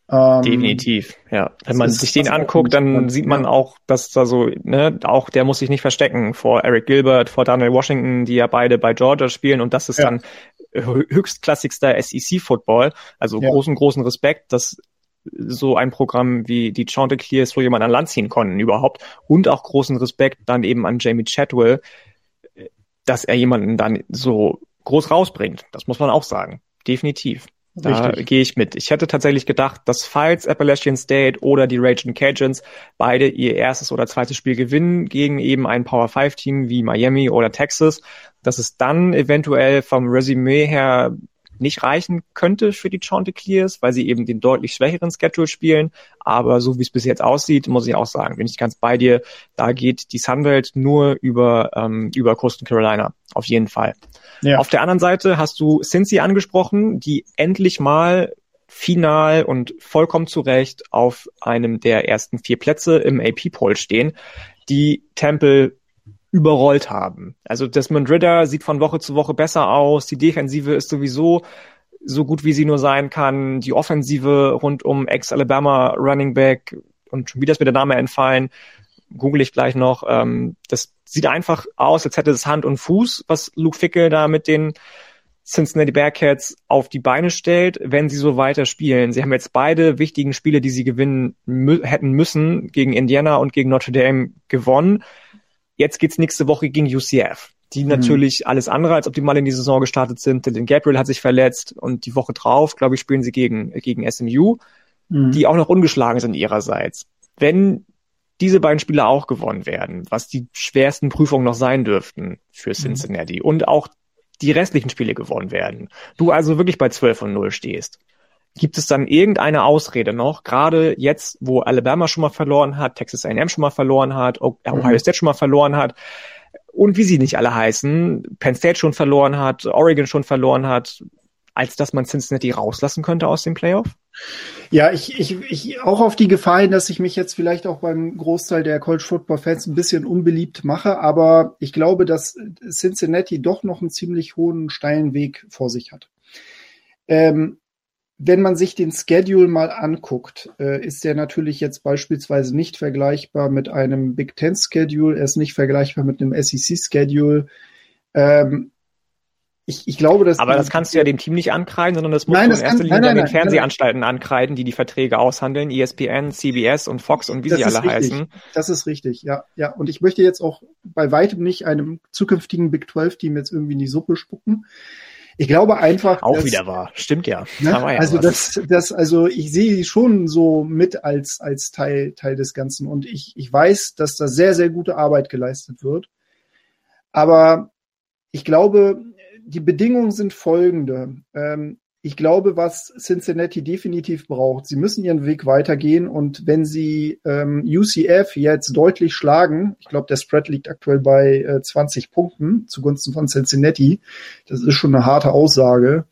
A: Ähm, Definitiv, ja. Wenn man sich den anguckt, dann sieht man ja. auch, dass da so, ne, auch der muss sich nicht verstecken vor Eric Gilbert, vor Daniel Washington, die ja beide bei Georgia spielen und das ist ja. dann höchstklassigster SEC-Football. Also ja. großen, großen Respekt, dass so ein Programm wie die Chanticleers so jemand an Land ziehen konnten überhaupt und auch großen Respekt dann eben an Jamie Chadwell, dass er jemanden dann so groß rausbringt. Das muss man auch sagen. Definitiv. Da gehe ich mit. Ich hätte tatsächlich gedacht, dass falls Appalachian State oder die Raging Cajuns beide ihr erstes oder zweites Spiel gewinnen gegen eben ein Power 5 Team wie Miami oder Texas, dass es dann eventuell vom Resümee her nicht reichen könnte für die Chanticleers, weil sie eben den deutlich schwächeren Schedule spielen. Aber so wie es bis jetzt aussieht, muss ich auch sagen, bin ich ganz bei dir. Da geht die Sunbelt nur über, ähm, über Coastal Carolina. Auf jeden Fall. Ja. Auf der anderen Seite hast du Cincy angesprochen, die endlich mal final und vollkommen zu Recht auf einem der ersten vier Plätze im AP-Poll stehen, die Temple überrollt haben. Also Desmond Ritter sieht von Woche zu Woche besser aus, die Defensive ist sowieso so gut wie sie nur sein kann, die Offensive rund um Ex-Alabama Running Back und schon wieder ist mir der Name entfallen, google ich gleich noch, ähm, das sieht einfach aus, als hätte es Hand und Fuß, was Luke Fickel da mit den Cincinnati Bearcats auf die Beine stellt, wenn sie so weiter spielen. Sie haben jetzt beide wichtigen Spiele, die sie gewinnen mü hätten müssen, gegen Indiana und gegen Notre Dame gewonnen. Jetzt geht's nächste Woche gegen UCF, die mhm. natürlich alles andere als optimal in die Saison gestartet sind. Denn Gabriel hat sich verletzt und die Woche drauf, glaube ich, spielen sie gegen, gegen SMU, mhm. die auch noch ungeschlagen sind ihrerseits. Wenn diese beiden Spiele auch gewonnen werden, was die schwersten Prüfungen noch sein dürften für mhm. Cincinnati mhm. und auch die restlichen Spiele gewonnen werden. Du also wirklich bei 12 und 0 stehst. Gibt es dann irgendeine Ausrede noch, gerade jetzt, wo Alabama schon mal verloren hat, Texas A&M schon mal verloren hat, mhm. Ohio State schon mal verloren hat und wie sie nicht alle heißen, Penn State schon verloren hat, Oregon schon verloren hat, als dass man Cincinnati rauslassen könnte aus dem Playoff?
B: Ja, ich, ich, ich auch auf die Gefahr hin, dass ich mich jetzt vielleicht auch beim Großteil der College Football Fans ein bisschen unbeliebt mache, aber ich glaube, dass Cincinnati doch noch einen ziemlich hohen steilen Weg vor sich hat. Ähm, wenn man sich den Schedule mal anguckt, äh, ist der natürlich jetzt beispielsweise nicht vergleichbar mit einem Big Ten Schedule, er ist nicht vergleichbar mit einem SEC Schedule. Ähm, ich, ich glaube, dass.
A: Aber das kannst du ja dem Team nicht ankreiden, sondern das nein, du in erster Linie nein, nein, den Fernsehanstalten ankreiden, die die Verträge aushandeln, ESPN, CBS und Fox und wie das sie alle
B: richtig.
A: heißen.
B: Das ist richtig, ja, ja. Und ich möchte jetzt auch bei weitem nicht einem zukünftigen Big 12 Team jetzt irgendwie in die Suppe spucken. Ich glaube einfach.
A: Auch dass, wieder wahr. Stimmt ja.
B: Ne? ja also das, das, also ich sehe sie schon so mit als, als Teil, Teil des Ganzen. Und ich, ich weiß, dass da sehr, sehr gute Arbeit geleistet wird. Aber ich glaube, die Bedingungen sind folgende. Ähm, ich glaube, was Cincinnati definitiv braucht, sie müssen ihren Weg weitergehen und wenn sie ähm, UCF jetzt deutlich schlagen, ich glaube, der Spread liegt aktuell bei äh, 20 Punkten zugunsten von Cincinnati, das ist schon eine harte Aussage.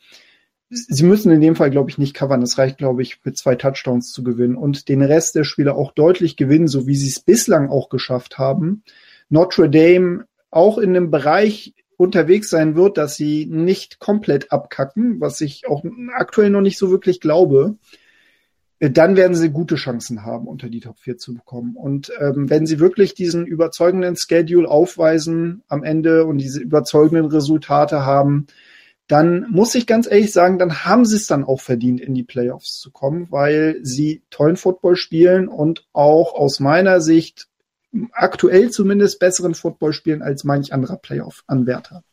B: Sie müssen in dem Fall, glaube ich, nicht covern. Es reicht, glaube ich, mit zwei Touchdowns zu gewinnen und den Rest der Spiele auch deutlich gewinnen, so wie sie es bislang auch geschafft haben. Notre Dame auch in einem Bereich unterwegs sein wird, dass sie nicht komplett abkacken, was ich auch aktuell noch nicht so wirklich glaube, äh, dann werden sie gute Chancen haben, unter die Top 4 zu bekommen. Und ähm, wenn sie wirklich diesen überzeugenden Schedule aufweisen am Ende und diese überzeugenden Resultate haben, dann muss ich ganz ehrlich sagen, dann haben sie es dann auch verdient, in die Playoffs zu kommen, weil sie tollen Football spielen und auch aus meiner Sicht aktuell zumindest besseren Football spielen als manch anderer Playoff-Anwärter.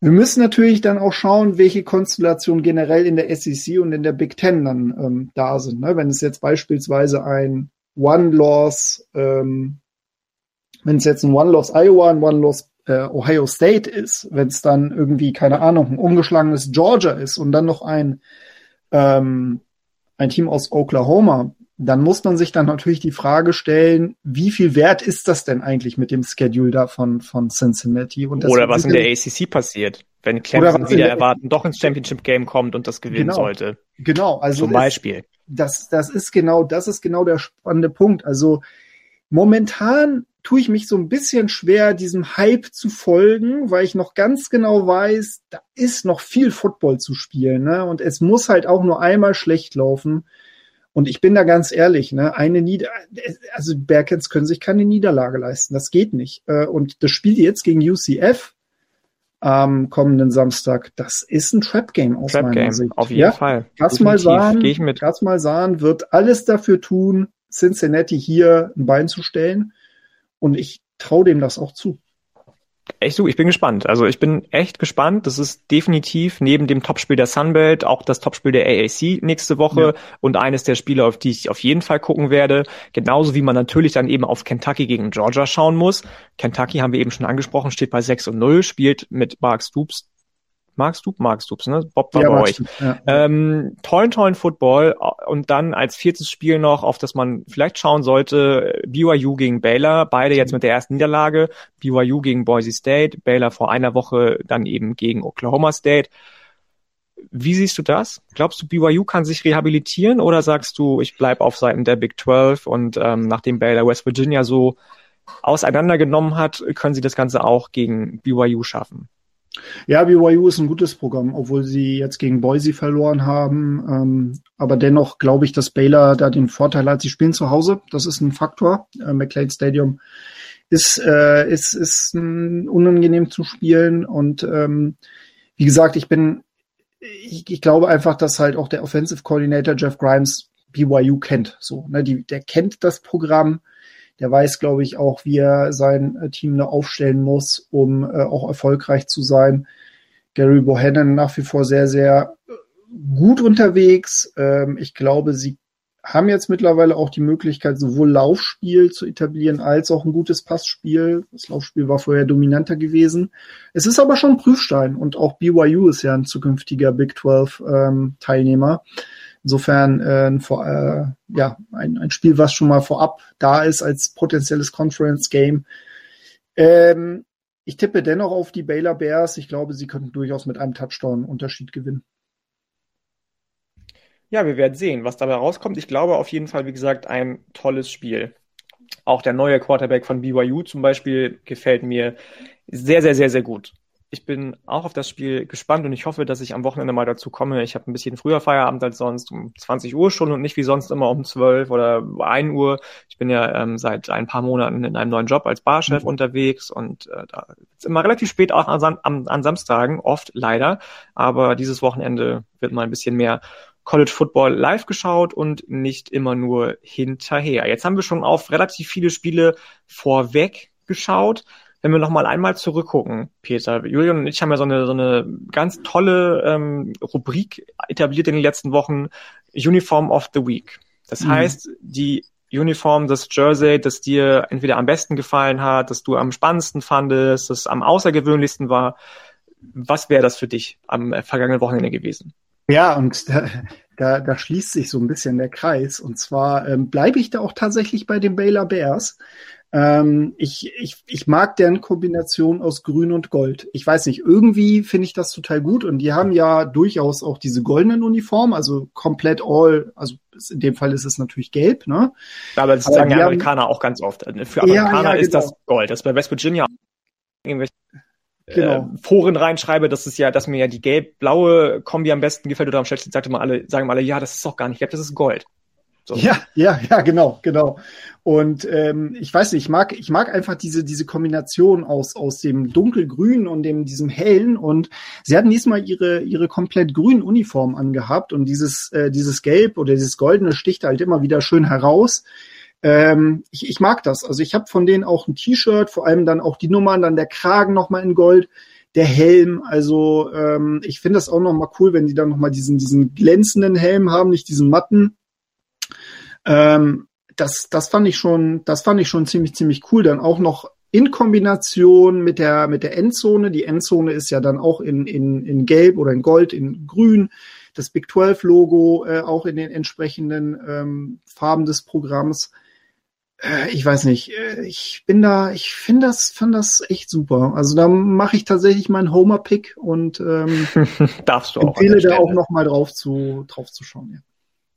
B: Wir müssen natürlich dann auch schauen, welche Konstellationen generell in der SEC und in der Big Ten dann ähm, da sind. Ne? Wenn es jetzt beispielsweise ein One-Loss, ähm, wenn es jetzt ein One-Loss Iowa, ein One-Loss äh, Ohio State ist, wenn es dann irgendwie, keine Ahnung, ein ungeschlagenes Georgia ist und dann noch ein, ähm, ein Team aus Oklahoma, dann muss man sich dann natürlich die Frage stellen, wie viel wert ist das denn eigentlich mit dem Schedule da von, von Cincinnati?
A: Und Oder was in der ACC passiert. wenn Clemson wieder erwarten, doch ins Championship Game kommt und das gewinnen
B: genau,
A: sollte.
B: Genau, also
A: zum Beispiel.
B: das, das ist genau, das ist genau der spannende Punkt. Also momentan tue ich mich so ein bisschen schwer, diesem Hype zu folgen, weil ich noch ganz genau weiß, da ist noch viel Football zu spielen, ne? Und es muss halt auch nur einmal schlecht laufen. Und ich bin da ganz ehrlich, ne, eine Nieder also Bearcats können sich keine Niederlage leisten. Das geht nicht. Äh, und das Spiel jetzt gegen UCF am kommenden Samstag, das ist ein Trap Game aus Trap meiner Game, Sicht.
A: Auf jeden ja? Fall.
B: Erstmal sahen, erstmal sahen wird alles dafür tun, Cincinnati hier ein Bein zu stellen. Und ich traue dem das auch zu.
A: Echt so, ich bin gespannt. Also ich bin echt gespannt. Das ist definitiv neben dem Topspiel der Sunbelt auch das Topspiel der AAC nächste Woche ja. und eines der Spiele, auf die ich auf jeden Fall gucken werde. Genauso wie man natürlich dann eben auf Kentucky gegen Georgia schauen muss. Kentucky haben wir eben schon angesprochen, steht bei 6 und 0, spielt mit Mark Stoops Magst du? Magst du ne? Bob war ja, bei euch. Ja. Ähm, tollen, tollen Football und dann als viertes Spiel noch, auf das man vielleicht schauen sollte, BYU gegen Baylor, beide jetzt mit der ersten Niederlage, BYU gegen Boise State, Baylor vor einer Woche dann eben gegen Oklahoma State. Wie siehst du das? Glaubst du, BYU kann sich rehabilitieren oder sagst du, ich bleib auf Seiten der Big 12 und ähm, nachdem Baylor West Virginia so auseinandergenommen hat, können sie das Ganze auch gegen BYU schaffen?
B: Ja, BYU ist ein gutes Programm, obwohl sie jetzt gegen Boise verloren haben. Ähm, aber dennoch glaube ich, dass Baylor da den Vorteil hat, sie spielen zu Hause. Das ist ein Faktor. Äh, McLean Stadium ist, äh, ist, ist ein, unangenehm zu spielen. Und ähm, wie gesagt, ich bin, ich, ich glaube einfach, dass halt auch der Offensive Coordinator Jeff Grimes BYU kennt. So, ne, die, der kennt das Programm der weiß, glaube ich, auch, wie er sein äh, Team da aufstellen muss, um äh, auch erfolgreich zu sein. Gary Bohannon nach wie vor sehr, sehr äh, gut unterwegs. Ähm, ich glaube, sie haben jetzt mittlerweile auch die Möglichkeit, sowohl Laufspiel zu etablieren als auch ein gutes Passspiel. Das Laufspiel war vorher dominanter gewesen. Es ist aber schon ein Prüfstein und auch BYU ist ja ein zukünftiger Big 12 ähm, Teilnehmer. Insofern äh, vor, äh, ja, ein, ein Spiel, was schon mal vorab da ist als potenzielles Conference-Game. Ähm, ich tippe dennoch auf die Baylor Bears. Ich glaube, sie könnten durchaus mit einem Touchdown-Unterschied gewinnen.
A: Ja, wir werden sehen, was dabei rauskommt. Ich glaube auf jeden Fall, wie gesagt, ein tolles Spiel. Auch der neue Quarterback von BYU zum Beispiel gefällt mir sehr, sehr, sehr, sehr gut ich bin auch auf das Spiel gespannt und ich hoffe, dass ich am Wochenende mal dazu komme. Ich habe ein bisschen früher Feierabend als sonst, um 20 Uhr schon und nicht wie sonst immer um 12 oder 1 Uhr. Ich bin ja ähm, seit ein paar Monaten in einem neuen Job als Barchef mhm. unterwegs und äh, da ist immer relativ spät auch an, an, an Samstagen, oft leider. Aber dieses Wochenende wird mal ein bisschen mehr College Football live geschaut und nicht immer nur hinterher. Jetzt haben wir schon auf relativ viele Spiele vorweg geschaut wenn wir noch mal einmal zurückgucken, Peter, Julian und ich haben ja so eine, so eine ganz tolle ähm, Rubrik etabliert in den letzten Wochen, Uniform of the Week. Das mhm. heißt, die Uniform, das Jersey, das dir entweder am besten gefallen hat, das du am spannendsten fandest, das am außergewöhnlichsten war. Was wäre das für dich am vergangenen Wochenende gewesen?
B: Ja, und da, da, da schließt sich so ein bisschen der Kreis. Und zwar ähm, bleibe ich da auch tatsächlich bei den Baylor Bears. Ähm, ich, ich, ich mag deren Kombination aus Grün und Gold. Ich weiß nicht, irgendwie finde ich das total gut und die haben ja durchaus auch diese goldenen Uniformen, also komplett all, also in dem Fall ist es natürlich gelb, ne?
A: Aber das sagen ja Amerikaner haben, auch ganz oft. Für Amerikaner ja, ja, ist genau. das Gold. Das ist bei West Virginia irgendwelche genau. äh, Foren reinschreibe, dass es ja, dass mir ja die gelb-blaue Kombi am besten gefällt oder am schlechtesten sagte mal alle, sagen mal alle, ja, das ist doch gar nicht gelb, das ist Gold.
B: So. Ja, ja, ja, genau, genau. Und ähm, ich weiß nicht, ich mag, ich mag einfach diese diese Kombination aus aus dem dunkelgrün und dem diesem hellen. Und sie hatten diesmal ihre ihre komplett grünen Uniform angehabt und dieses äh, dieses Gelb oder dieses Goldene sticht halt immer wieder schön heraus. Ähm, ich, ich mag das. Also ich habe von denen auch ein T-Shirt, vor allem dann auch die Nummern, dann der Kragen nochmal in Gold der Helm. Also ähm, ich finde das auch nochmal cool, wenn die dann nochmal diesen, diesen glänzenden Helm haben, nicht diesen matten. Ähm, das, das fand ich schon, das fand ich schon ziemlich, ziemlich cool. Dann auch noch in Kombination mit der, mit der Endzone. Die Endzone ist ja dann auch in, in, in Gelb oder in Gold, in Grün. Das Big 12 Logo äh, auch in den entsprechenden ähm, Farben des Programms. äh, ich weiß nicht, äh, ich bin da, ich finde das, fand das echt super. Also da mache ich tatsächlich meinen Homer-Pick und ähm,
A: darfst du auch
B: empfehle da auch noch mal drauf zu drauf zu schauen. Ja.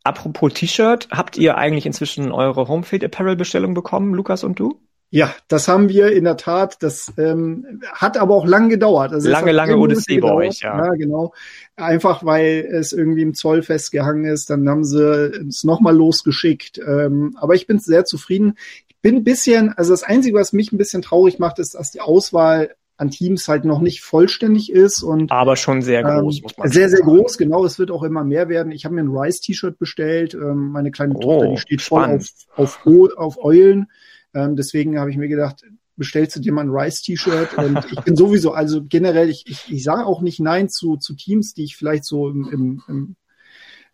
A: Apropos T-Shirt, habt ihr eigentlich inzwischen eure Homefield Apparel Bestellung bekommen, Lukas und du?
B: Ja, das haben wir in der Tat. Das ähm, hat aber auch lang gedauert.
A: Also lange, lange Odyssee bei euch,
B: ja. Ja, genau. Einfach weil es irgendwie im Zoll festgehangen ist. Dann haben sie es nochmal losgeschickt. Ähm, aber ich bin sehr zufrieden. Ich bin ein bisschen, also das Einzige, was mich ein bisschen traurig macht, ist, dass die Auswahl an Teams halt noch nicht vollständig ist und
A: aber schon sehr groß
B: ähm, muss man sehr sehr sagen. groß genau es wird auch immer mehr werden ich habe mir ein Rice T-Shirt bestellt ähm, meine kleine oh, Tochter die steht spannend. voll auf auf, auf Eulen ähm, deswegen habe ich mir gedacht, bestellst du dir mal ein Rice-T-Shirt und ich bin sowieso, also generell, ich, ich, ich sage auch nicht Nein zu, zu Teams, die ich vielleicht so im, im, im,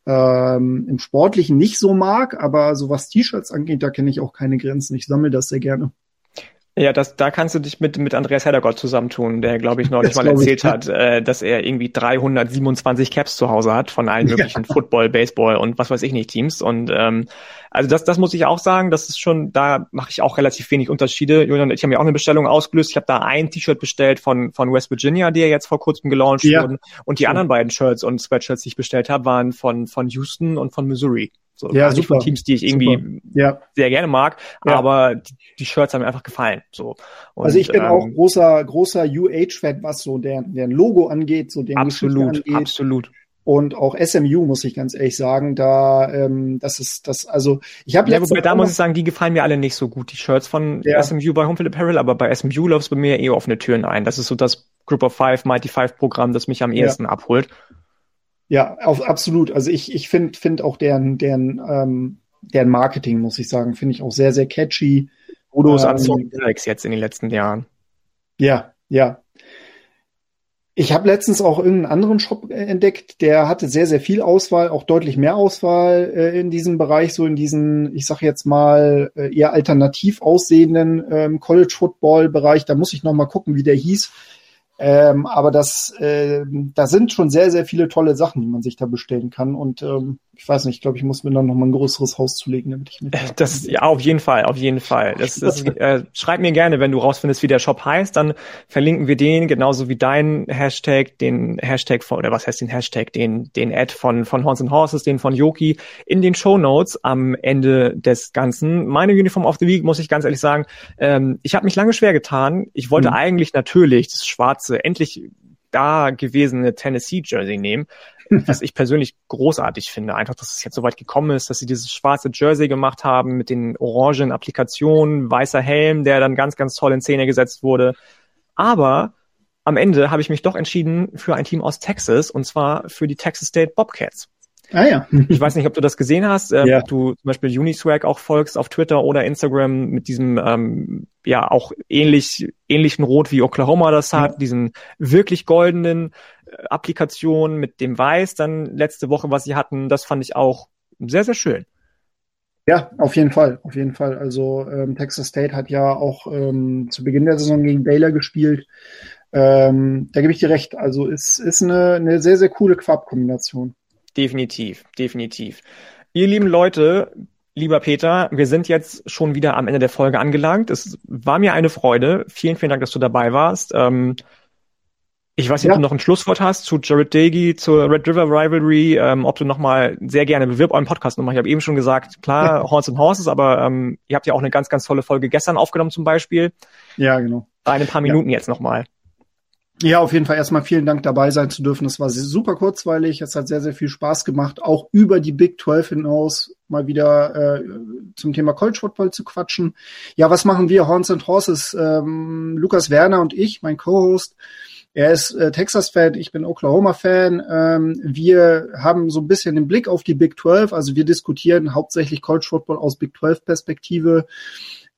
B: ähm, im Sportlichen nicht so mag, aber so was T-Shirts angeht, da kenne ich auch keine Grenzen. Ich sammle das sehr gerne.
A: Ja, das, da kannst du dich mit, mit Andreas Heddergott zusammentun, der, glaube ich, neulich das mal erzählt ich, hat, äh, dass er irgendwie 327 Caps zu Hause hat von allen möglichen ja. Football, Baseball und was weiß ich nicht Teams. Und ähm, also das, das muss ich auch sagen, das ist schon, da mache ich auch relativ wenig Unterschiede. Julian ich haben ja auch eine Bestellung ausgelöst. Ich habe da ein T-Shirt bestellt von, von West Virginia, die ja jetzt vor kurzem gelauncht ja. wurden. Und die anderen beiden Shirts und Sweatshirts, die ich bestellt habe, waren von, von Houston und von Missouri. So, ja, super. von Teams, die ich irgendwie ja. sehr gerne mag, ja. aber die, die, Shirts haben mir einfach gefallen. So.
B: Und, also ich bin ähm, auch großer, großer UH-Fan, was so deren, deren Logo angeht, so deren
A: absolut, angeht. absolut.
B: Und auch SMU muss ich ganz ehrlich sagen, da ähm, das ist das also ich habe
A: ja, wobei da muss ich sagen, die gefallen mir alle nicht so gut die Shirts von ja. SMU bei Homefield Apparel, aber bei SMU läuft es bei mir eh offene Türen ein. Das ist so das Group of Five Mighty Five Programm, das mich am ehesten abholt.
B: Ja, auf, absolut. Also ich, ich finde find auch deren, deren, ähm, deren Marketing, muss ich sagen, finde ich auch sehr, sehr catchy.
A: Udos ähm, an jetzt in den letzten Jahren.
B: Ja, ja. Ich habe letztens auch irgendeinen anderen Shop entdeckt, der hatte sehr, sehr viel Auswahl, auch deutlich mehr Auswahl äh, in diesem Bereich, so in diesen, ich sag jetzt mal, äh, eher alternativ aussehenden ähm, College Football Bereich. Da muss ich noch mal gucken, wie der hieß. Ähm, aber das, äh, da sind schon sehr, sehr viele tolle Sachen, die man sich da bestellen kann. Und ähm, ich weiß nicht, ich glaube, ich muss mir dann noch mal ein größeres Haus zulegen, damit ich mit.
A: Das ja auf jeden Fall, auf jeden Fall. Das, das äh, schreib mir gerne, wenn du rausfindest, wie der Shop heißt, dann verlinken wir den genauso wie deinen Hashtag, den Hashtag von oder was heißt den Hashtag, den den Ad von von Horns and Horses, den von Yoki in den Show Notes am Ende des Ganzen. Meine Uniform of the Week muss ich ganz ehrlich sagen, ähm, ich habe mich lange schwer getan. Ich wollte mhm. eigentlich natürlich das schwarze endlich da gewesene Tennessee Jersey nehmen was ich persönlich großartig finde. Einfach, dass es jetzt so weit gekommen ist, dass sie dieses schwarze Jersey gemacht haben mit den orangen Applikationen, weißer Helm, der dann ganz, ganz toll in Szene gesetzt wurde. Aber am Ende habe ich mich doch entschieden für ein Team aus Texas und zwar für die Texas State Bobcats.
B: Ah ja.
A: ich weiß nicht, ob du das gesehen hast, ähm, ja. ob du zum Beispiel Uniswag auch folgst auf Twitter oder Instagram mit diesem ähm, ja auch ähnlich ähnlichen Rot wie Oklahoma das hat, ja. diesen wirklich goldenen äh, Applikation mit dem Weiß dann letzte Woche, was sie hatten, das fand ich auch sehr sehr schön.
B: Ja, auf jeden Fall, auf jeden Fall. Also ähm, Texas State hat ja auch ähm, zu Beginn der Saison gegen Baylor gespielt. Ähm, da gebe ich dir recht. Also es ist eine, eine sehr, sehr coole Farbkombination.
A: Definitiv, definitiv. Ihr lieben Leute, lieber Peter, wir sind jetzt schon wieder am Ende der Folge angelangt. Es war mir eine Freude. Vielen, vielen Dank, dass du dabei warst. Ähm, ich weiß nicht, ja. ob du noch ein Schlusswort hast zu Jared Dagey, zur Red River Rivalry, ähm, ob du nochmal sehr gerne bewirb euren Podcast nochmal. Ich habe eben schon gesagt, klar. Horns and Horses, aber ähm, ihr habt ja auch eine ganz, ganz tolle Folge gestern aufgenommen zum Beispiel.
B: Ja, genau.
A: Ein paar Minuten ja. jetzt nochmal.
B: Ja, auf jeden Fall erstmal vielen Dank dabei sein zu dürfen. Es war super kurzweilig. Es hat sehr, sehr viel Spaß gemacht, auch über die Big 12 hinaus mal wieder äh, zum Thema College Football zu quatschen. Ja, was machen wir? Horns and Horses, ähm, Lukas Werner und ich, mein Co-Host. Er ist äh, Texas-Fan, ich bin Oklahoma-Fan. Ähm, wir haben so ein bisschen den Blick auf die Big 12. Also wir diskutieren hauptsächlich College Football aus Big 12-Perspektive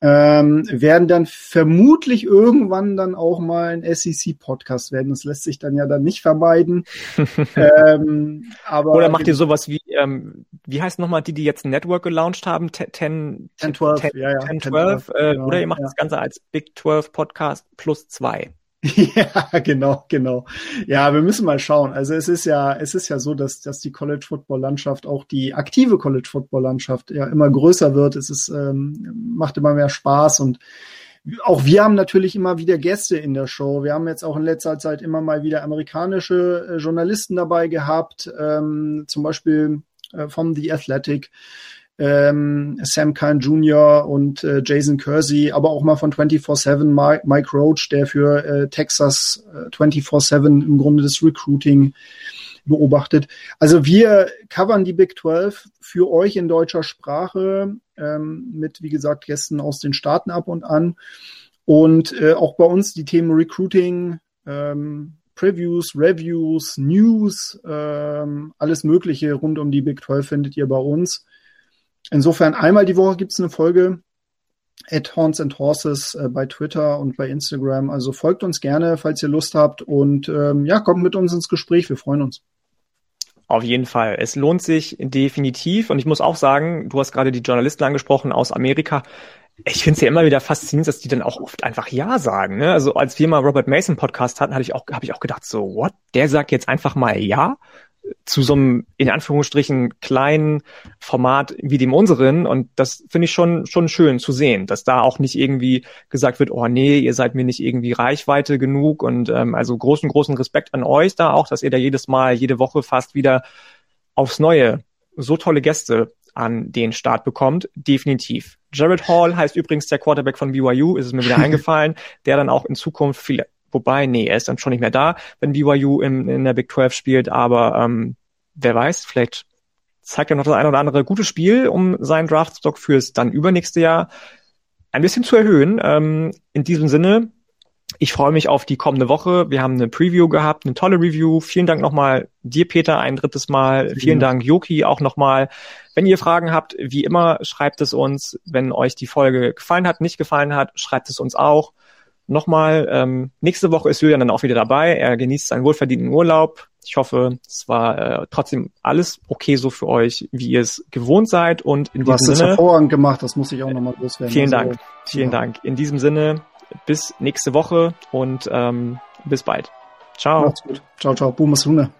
B: ähm, werden dann vermutlich irgendwann dann auch mal ein SEC-Podcast werden. Das lässt sich dann ja dann nicht vermeiden.
A: ähm, aber Oder macht ihr sowas wie, ähm, wie heißt nochmal die, die jetzt ein Network gelauncht haben? 10, 10, 10 12, 10, ja, ja. 10, 12, 10, 12 äh, genau, oder ihr macht ja. das Ganze als Big 12 Podcast plus zwei.
B: Ja, genau, genau. Ja, wir müssen mal schauen. Also es ist ja, es ist ja so, dass, dass die College Football Landschaft, auch die aktive College Football Landschaft ja immer größer wird. Es ist, ähm, macht immer mehr Spaß und auch wir haben natürlich immer wieder Gäste in der Show. Wir haben jetzt auch in letzter Zeit immer mal wieder amerikanische äh, Journalisten dabei gehabt, ähm, zum Beispiel äh, vom The Athletic ähm, Sam Kine Jr. und äh, Jason Kersey, aber auch mal von 24-7 Mike, Mike Roach, der für äh, Texas äh, 24-7 im Grunde das Recruiting beobachtet. Also wir covern die Big 12 für euch in deutscher Sprache ähm, mit, wie gesagt, Gästen aus den Staaten ab und an. Und äh, auch bei uns die Themen Recruiting, ähm, Previews, Reviews, News, ähm, alles Mögliche rund um die Big 12 findet ihr bei uns. Insofern einmal die Woche gibt es eine Folge at Horns and Horses äh, bei Twitter und bei Instagram. Also folgt uns gerne, falls ihr Lust habt und ähm, ja, kommt mit uns ins Gespräch. Wir freuen uns.
A: Auf jeden Fall. Es lohnt sich definitiv. Und ich muss auch sagen, du hast gerade die Journalisten angesprochen aus Amerika. Ich finde es ja immer wieder faszinierend, dass die dann auch oft einfach Ja sagen. Ne? Also als wir mal Robert Mason Podcast hatten, hatte ich auch, habe ich auch gedacht, so, what? Der sagt jetzt einfach mal Ja? Zu so einem, in Anführungsstrichen, kleinen Format wie dem unseren. Und das finde ich schon, schon schön zu sehen, dass da auch nicht irgendwie gesagt wird, oh nee, ihr seid mir nicht irgendwie Reichweite genug. Und ähm, also großen, großen Respekt an euch da auch, dass ihr da jedes Mal, jede Woche fast wieder aufs Neue so tolle Gäste an den Start bekommt. Definitiv. Jared Hall heißt übrigens der Quarterback von BYU, ist es mir wieder eingefallen, der dann auch in Zukunft viele Wobei, nee, er ist dann schon nicht mehr da, wenn BYU im, in der Big 12 spielt, aber ähm, wer weiß, vielleicht zeigt er noch das ein oder andere gute Spiel, um seinen Draftstock fürs dann übernächste Jahr ein bisschen zu erhöhen. Ähm, in diesem Sinne, ich freue mich auf die kommende Woche. Wir haben eine Preview gehabt, eine tolle Review. Vielen Dank nochmal dir, Peter, ein drittes Mal. Vielen ja. Dank, Yoki, auch nochmal. Wenn ihr Fragen habt, wie immer, schreibt es uns. Wenn euch die Folge gefallen hat, nicht gefallen hat, schreibt es uns auch nochmal, ähm, nächste Woche ist Julian dann auch wieder dabei. Er genießt seinen wohlverdienten Urlaub. Ich hoffe, es war äh, trotzdem alles okay so für euch, wie ihr es gewohnt seid. Und in
B: du
A: diesem
B: hast
A: Sinne.
B: hervorragend gemacht, das muss ich auch nochmal loswerden.
A: Vielen also, Dank. Vielen ja. Dank. In diesem Sinne, bis nächste Woche und ähm, bis bald. Ciao. Macht's gut.
B: Ciao, ciao. Boom, Hunde.